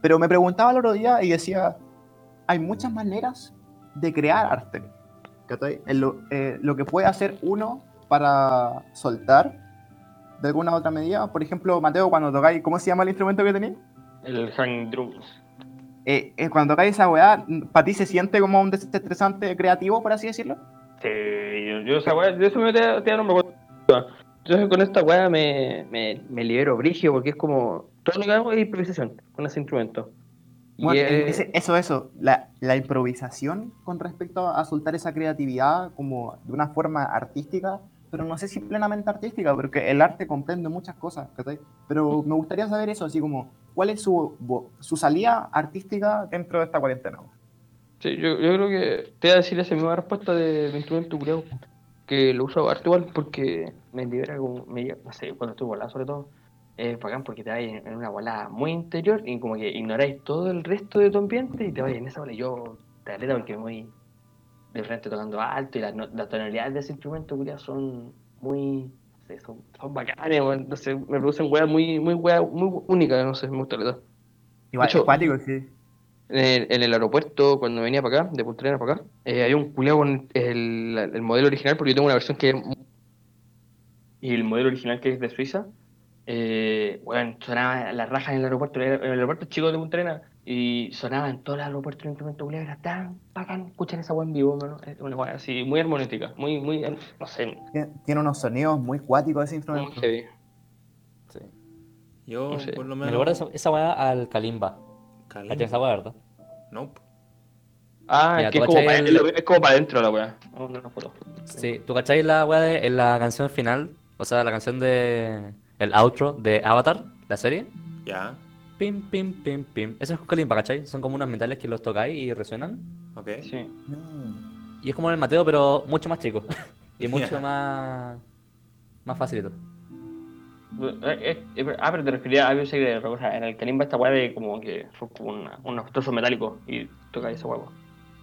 S1: Pero me preguntaba el otro día y decía, hay muchas maneras de crear arte, eh, lo que puede hacer uno para soltar de alguna otra medida. Por ejemplo, Mateo, cuando tocáis, ¿cómo se llama el instrumento que tenéis?
S3: El hang drums.
S1: eh, eh, cuando tocáis esa weá, ¿para ti se siente como un desestresante creativo, por así decirlo?
S3: Sí, yo, yo esa weá, de eso me te, te no me acuerdo. Entonces con esta weá me, me, me libero brigio porque es como todo lo que hago es improvisación con ese instrumento.
S1: Bueno,
S3: es-
S1: ese- eso, eso, la, la improvisación con respecto a soltar esa creatividad como de una forma artística, pero no sé si plenamente artística, porque el arte comprende muchas cosas, ¿cachai? Pero me gustaría saber eso, así como, ¿cuál es su, su salida artística dentro de esta cuarentena?
S3: Sí, yo, yo creo que te voy a decir esa misma respuesta de, de instrumento culiao, que lo uso harto igual porque me libera como, me, no sé, cuando estoy volado sobre todo, es bacán porque te vas en, una volada muy interior y como que ignoráis todo el resto de tu ambiente y te vas en esa bola. Yo te aleta porque voy de frente tocando alto y las, tonalidades de ese instrumento son muy, no sé, son, son bacanes, no sé, me producen weas muy, muy, weas muy únicas, no sé, me gusta la.
S1: Igual,
S3: hecho-
S1: acuático, sí.
S3: En el, en el aeropuerto, cuando venía para acá, de Punta Arenas para acá, eh, había un culeado con el, el modelo original, porque yo tengo una versión que es. Y el modelo original que es de Suiza, eh, bueno, sonaba las rajas en el aeropuerto, el aeropuerto chico de Punta y sonaba en todo el aeropuerto el instrumento culeado, era tan bacán escuchar esa weá en vivo, mano. Una weá así, muy armonética, muy, muy, no sé,
S1: Tiene, tiene unos sonidos muy cuáticos ese
S3: muy
S1: instrumento.
S3: heavy.
S2: Yo,
S3: No sé.
S2: por lo
S4: Me
S2: menos.
S4: recuerda esa, esa weá al Kalimba. ¿Cachai esa weá, verdad?
S2: Nope.
S3: Ah,
S4: Mira,
S3: es que
S4: ¿tú
S3: es como, para,
S4: el-
S3: es como para adentro la weá. No, no, no.
S4: Sí, ¿tú cachai la weá de en la canción final? O sea, la canción de. El outro de Avatar, la serie.
S2: Ya.
S4: Pim, pim, pim, pim. Eso es Kalimba, ¿cachai? Son como unos metales que los tocáis y resuenan.
S2: Ok.
S3: Sí.
S4: Y es como el Mateo, pero mucho más chico. y mucho
S2: Ya.
S4: más. Más facilito.
S3: Eh, eh, eh, ah, pero te refería a algo de en el Kalimba esta weá de como que son como una- unos trozos metálicos y toca esa weá.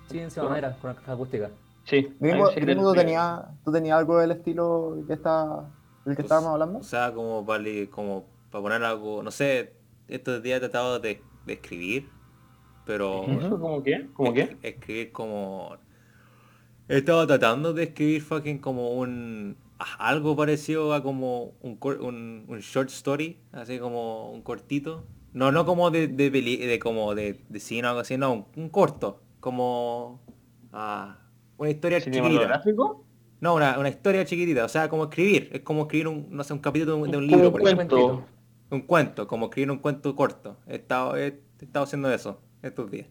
S4: Sí, encima madera, con una caja acústica.
S3: Sí.
S1: Gringo, ¿tú tenías tú tenías algo del estilo que está, del que estábamos hablando?
S2: O sea, como para, como para poner algo, no sé, estos días he tratado de, de escribir, pero...
S3: ¿Eso como qué? ¿Como qué?
S2: Escribir como... He estado tratando de escribir fucking como un... Algo parecido a como un, cor- un, un short story, así como un cortito. No, no como de, de, peli- de como de, de cine o algo así, no, un, un corto. Como... ah, una historia chiquitita. No, una, una historia chiquitita, o sea, como escribir. Es como escribir un, no sé, un capítulo de un, de un libro,
S3: un
S2: por ejemplo.
S3: cuento.
S2: Un cuento, como escribir un cuento corto. He estado, he, he estado haciendo eso estos días.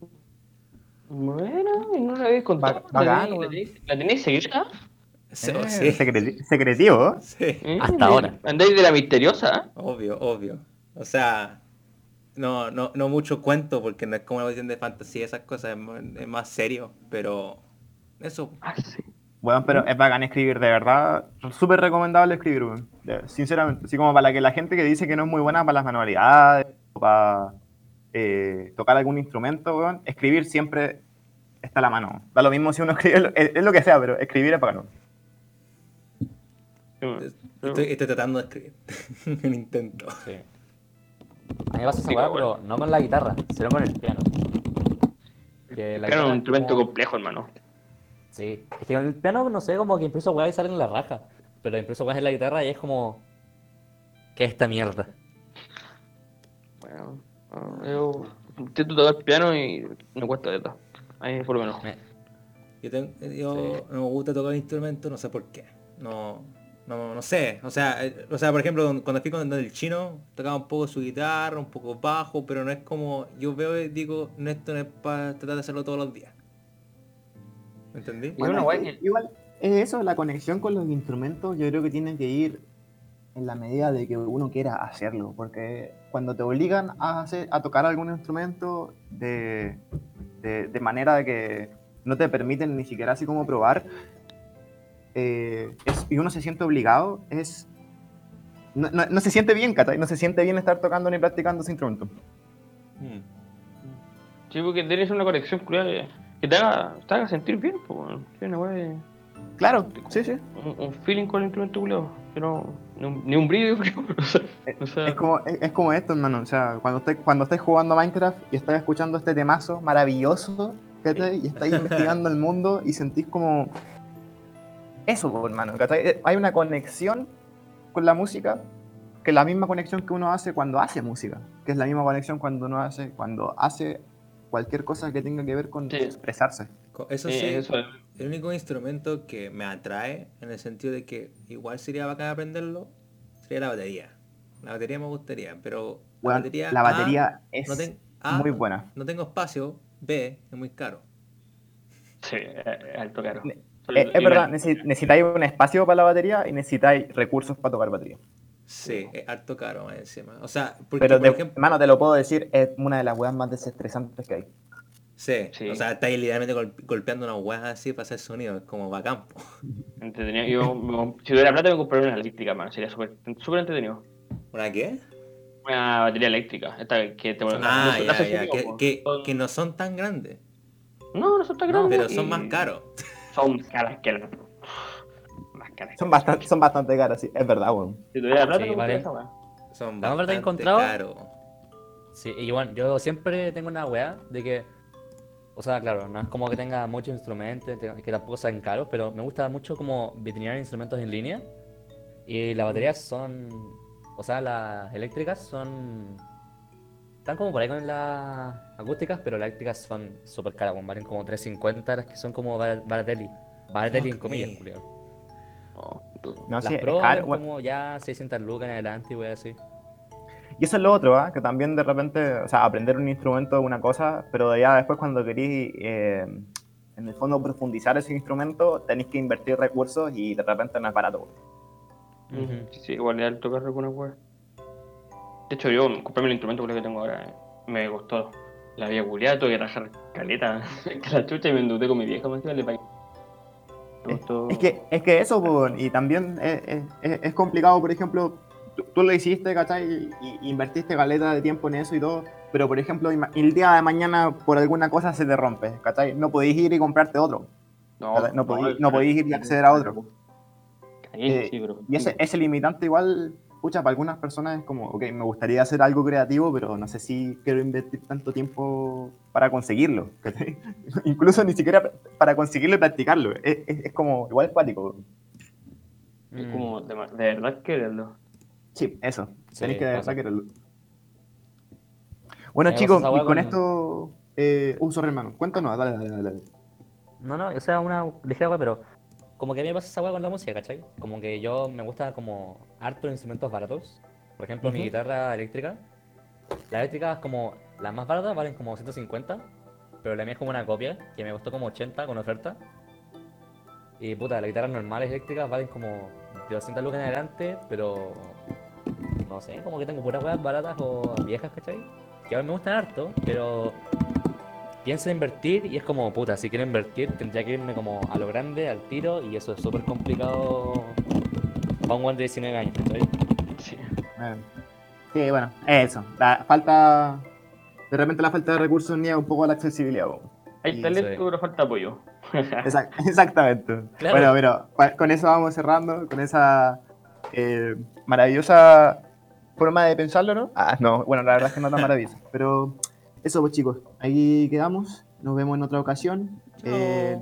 S3: Bueno, y no la habéis contado.
S1: Bacán,
S3: ¿La tenéis-
S1: weón.
S3: ¿La tenéis- ¿La tenéis seguida?
S2: Sí,
S1: Eh,
S2: sí,
S1: secretivo.
S2: sí,
S3: ¿Eh?
S4: Hasta ahora.
S3: ¿Andáis de la misteriosa?
S2: obvio, obvio. O sea, no, no, no mucho cuento porque no es como una cuestión de fantasía, esas cosas, es, más- es más serio, pero eso,
S3: Ah, sí.
S1: Bueno, pero es bacán escribir, de verdad. Súper recomendable escribir, weón. De- Sinceramente. Así como para que la gente que dice que no es muy buena para las manualidades, o para eh, tocar algún instrumento, weón, escribir siempre está a la mano. Da lo mismo si uno escribe, lo- es, es lo que sea, pero escribir es bacano.
S2: estoy, estoy tratando de escribir. un intento.
S4: Sí. A mí me pasa esa
S3: Sí, bueno.
S4: pero no con la guitarra, sino con el piano. Que la
S3: Claro,
S4: guitarra
S3: un
S4: es
S3: instrumento
S4: como-
S3: complejo, hermano.
S4: Sí. Es que con el piano, no sé, como que empiezo weá y salen la raja. Pero empiezo weá en la guitarra y es como. ¿Qué es esta mierda?
S3: Bueno, yo intento tocar piano y me cuesta de todo. Ahí por lo menos.
S4: Me-
S2: Yo, yo
S4: Sí.
S2: no me gusta tocar instrumentos, no sé por qué. No, no, no sé. O sea, eh, o sea, por ejemplo, cuando fui con el chino, tocaba un poco su guitarra, un poco bajo, pero no es como. Yo veo y digo, no, esto no es para tratar de hacerlo todos los días. ¿Me entendí?
S3: Y una
S1: es que Igual, es eso, la conexión con los instrumentos, yo creo que tiene que ir en la medida de que uno quiera hacerlo, porque cuando te obligan a, hacer, a tocar algún instrumento de, de, de manera de que no te permiten ni siquiera así como probar, eh, es- y uno se siente obligado, es... No, no- no se siente bien, ¿cachai? No se siente bien estar tocando ni practicando ese instrumento.
S2: Mm.
S3: Sí, porque tienes una conexión curiosa que- te haga, te haga sentir bien, pues, una guay de-
S1: Claro, sí, sí.
S3: un, un feeling con el instrumento culiao. Que no, ni, un, ni un brillo, creo. O sea, o sea,
S1: Es como, es, es como esto, hermano. O sea, cuando estés, cuando estés jugando Minecraft y estás escuchando este temazo maravilloso, ¿cachai? Y estáis investigando el mundo y sentís como. Eso, hermano. ¿cachai? Eh, Hay una conexión con la música que es la misma conexión que uno hace cuando hace música. Que es la misma conexión cuando uno hace, cuando hace cualquier cosa que tenga que ver con
S3: Sí.
S1: expresarse.
S2: Eso
S3: sí,
S2: sí,
S3: eso es.
S2: el único instrumento que me atrae, en el sentido de que igual sería bacán aprenderlo, sería la batería. La batería me gustaría, pero
S1: Bueno,
S2: la batería,
S1: la
S2: A,
S1: batería es
S2: no ten- A,
S1: muy buena.
S2: no tengo espacio, B, es muy caro.
S3: Sí, alto caro.
S1: Eh, es verdad, necesi- necesitáis un espacio para la batería y necesitáis recursos para tocar batería.
S2: Sí, es harto caro más encima. O sea, porque
S1: Pero,
S2: por
S1: de,
S2: ejemplo,
S1: mano, te lo puedo decir, es una de las weas más desestresantes que hay.
S2: sí,
S3: Sí.
S2: o sea, estáis literalmente gol- golpeando una hueá así para hacer sonido, es como bacán. po.
S3: Entretenido. Yo, me- si tuviera plata, me compraría una eléctrica, man. Sería súper súper entretenido.
S2: ¿Una qué?
S3: Una batería eléctrica. Esta que te
S2: Ah,
S3: no
S2: ya, ya,
S3: sonido,
S2: que, que,
S3: Son-
S2: que no son tan grandes,
S3: No, no son tan grandes.
S2: pero son
S3: y-
S2: más caros.
S3: Son caras que la. Caras.
S1: Son bastante, son bastante caras, sí, es verdad, weón.
S3: Si tuviera plata,
S4: Sí, vale.
S2: Son
S4: verdad
S2: bastante
S4: encontrado-
S2: caros.
S4: Sí, y bueno, yo siempre tengo una weá de que, o sea, claro, no es como que tenga muchos instrumentos, que tampoco sean caros, pero me gusta mucho como vitrinear instrumentos en línea. Y las baterías son, o sea, las eléctricas son, están como por ahí con las acústicas, pero las eléctricas son súper caras, valen como 350 las que son como bar- Baratelli. Baratelli en comillas, Julián.
S3: No, tú-
S1: No,
S4: Las
S1: sí, es
S4: Pro
S1: caro,
S4: como ya 600 lucas en adelante y wey así.
S1: Y eso es lo otro, ¿ah? que también de repente, o sea, aprender un instrumento es una cosa, pero ya después cuando querís, eh, en el fondo, profundizar ese instrumento, tenéis que invertir recursos y de repente no es barato.
S4: Ujú.
S3: Sí, sí, igual es alto carro alguna wea. De hecho, yo comprarme el instrumento que tengo ahora eh, me costó. La había culiado, tuve que rajar caleta. que la chucha y me endeudé con mi vieja, me le pagué.
S1: Es que, es que eso, po, y también es, es- es- es complicado, por ejemplo, tú, tú lo hiciste, ¿cachai? Y, y invertiste caleta de tiempo en eso y todo, pero por ejemplo, el día de mañana por alguna cosa se te rompe, ¿cachai? No podéis ir y comprarte otro, ¿cachai? no, podéis, no podéis ir y acceder a otro. Eh,
S3: sí, pero-
S1: Y ese, ese limitante igual, pucha, para algunas personas es como, ok, me gustaría hacer algo creativo, pero no sé si quiero invertir tanto tiempo para conseguirlo. Incluso ni siquiera para conseguirlo y practicarlo. Es, es- es como, igual es cuático.
S3: Es
S4: Mm.
S3: como de, de verdad quererlo.
S1: Sí, eso.
S4: Sí,
S1: Tenéis que de verdad quererlo. Bueno, chicos, y con
S4: con-
S1: esto. Eh, uh, sorry, hermano. Cuéntanos, dale, dale, dale.
S4: No, no, o sea, una ligera pero como que a mí me pasa esa weá con la música, ¿cachai? Como que yo me gusta como harto instrumentos baratos. Por ejemplo, mi guitarra eléctrica. La eléctrica es como, las más baratas valen como 150, pero la mía es como una copia, que me costó como 80 con oferta. Y puta, las guitarras normales eléctricas valen como de 200 lucas en adelante, pero no sé, como que tengo puras weas baratas o viejas, ¿cachai? Que a mí me gustan harto, pero pienso en invertir y es como, puta, si quiero invertir tendría que irme como a lo grande, al tiro, y eso es súper complicado para un guante de 19 años, ¿cachai?
S3: Sí.
S1: Sí, bueno, eso. La falta. De repente la falta de recursos niega un poco la accesibilidad.
S3: Hay
S1: Sí,
S3: talento,
S4: sí.
S3: pero falta apoyo.
S1: Exact- exactamente.
S4: Claro.
S1: Bueno, pero con eso vamos cerrando, con esa eh, maravillosa forma de pensarlo, ¿no? Ah, no, bueno, la verdad es que no tan maravillosa. Pero eso, pues chicos, ahí quedamos. Nos vemos en otra ocasión. Eh,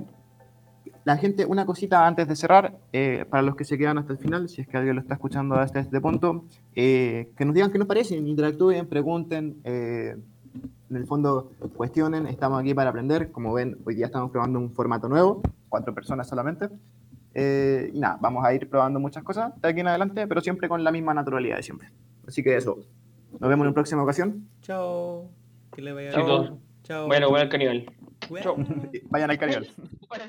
S1: la gente, una cosita antes de cerrar, eh, para los que se quedan hasta el final, si es que alguien lo está escuchando hasta este punto, eh, que nos digan qué nos parecen, interactúen, pregunten, en el fondo cuestionen, estamos aquí para aprender, como ven, hoy día estamos probando un formato nuevo, cuatro personas solamente, y nada, vamos a ir probando muchas cosas de aquí en adelante, pero siempre con la misma naturalidad de siempre. Así que eso, nos vemos en una próxima ocasión,
S2: Chao. Que le vaya bien. Chao.
S3: Bueno, bueno, el caníbal.
S2: Bueno.
S1: vayan al canal.
S3: Bueno.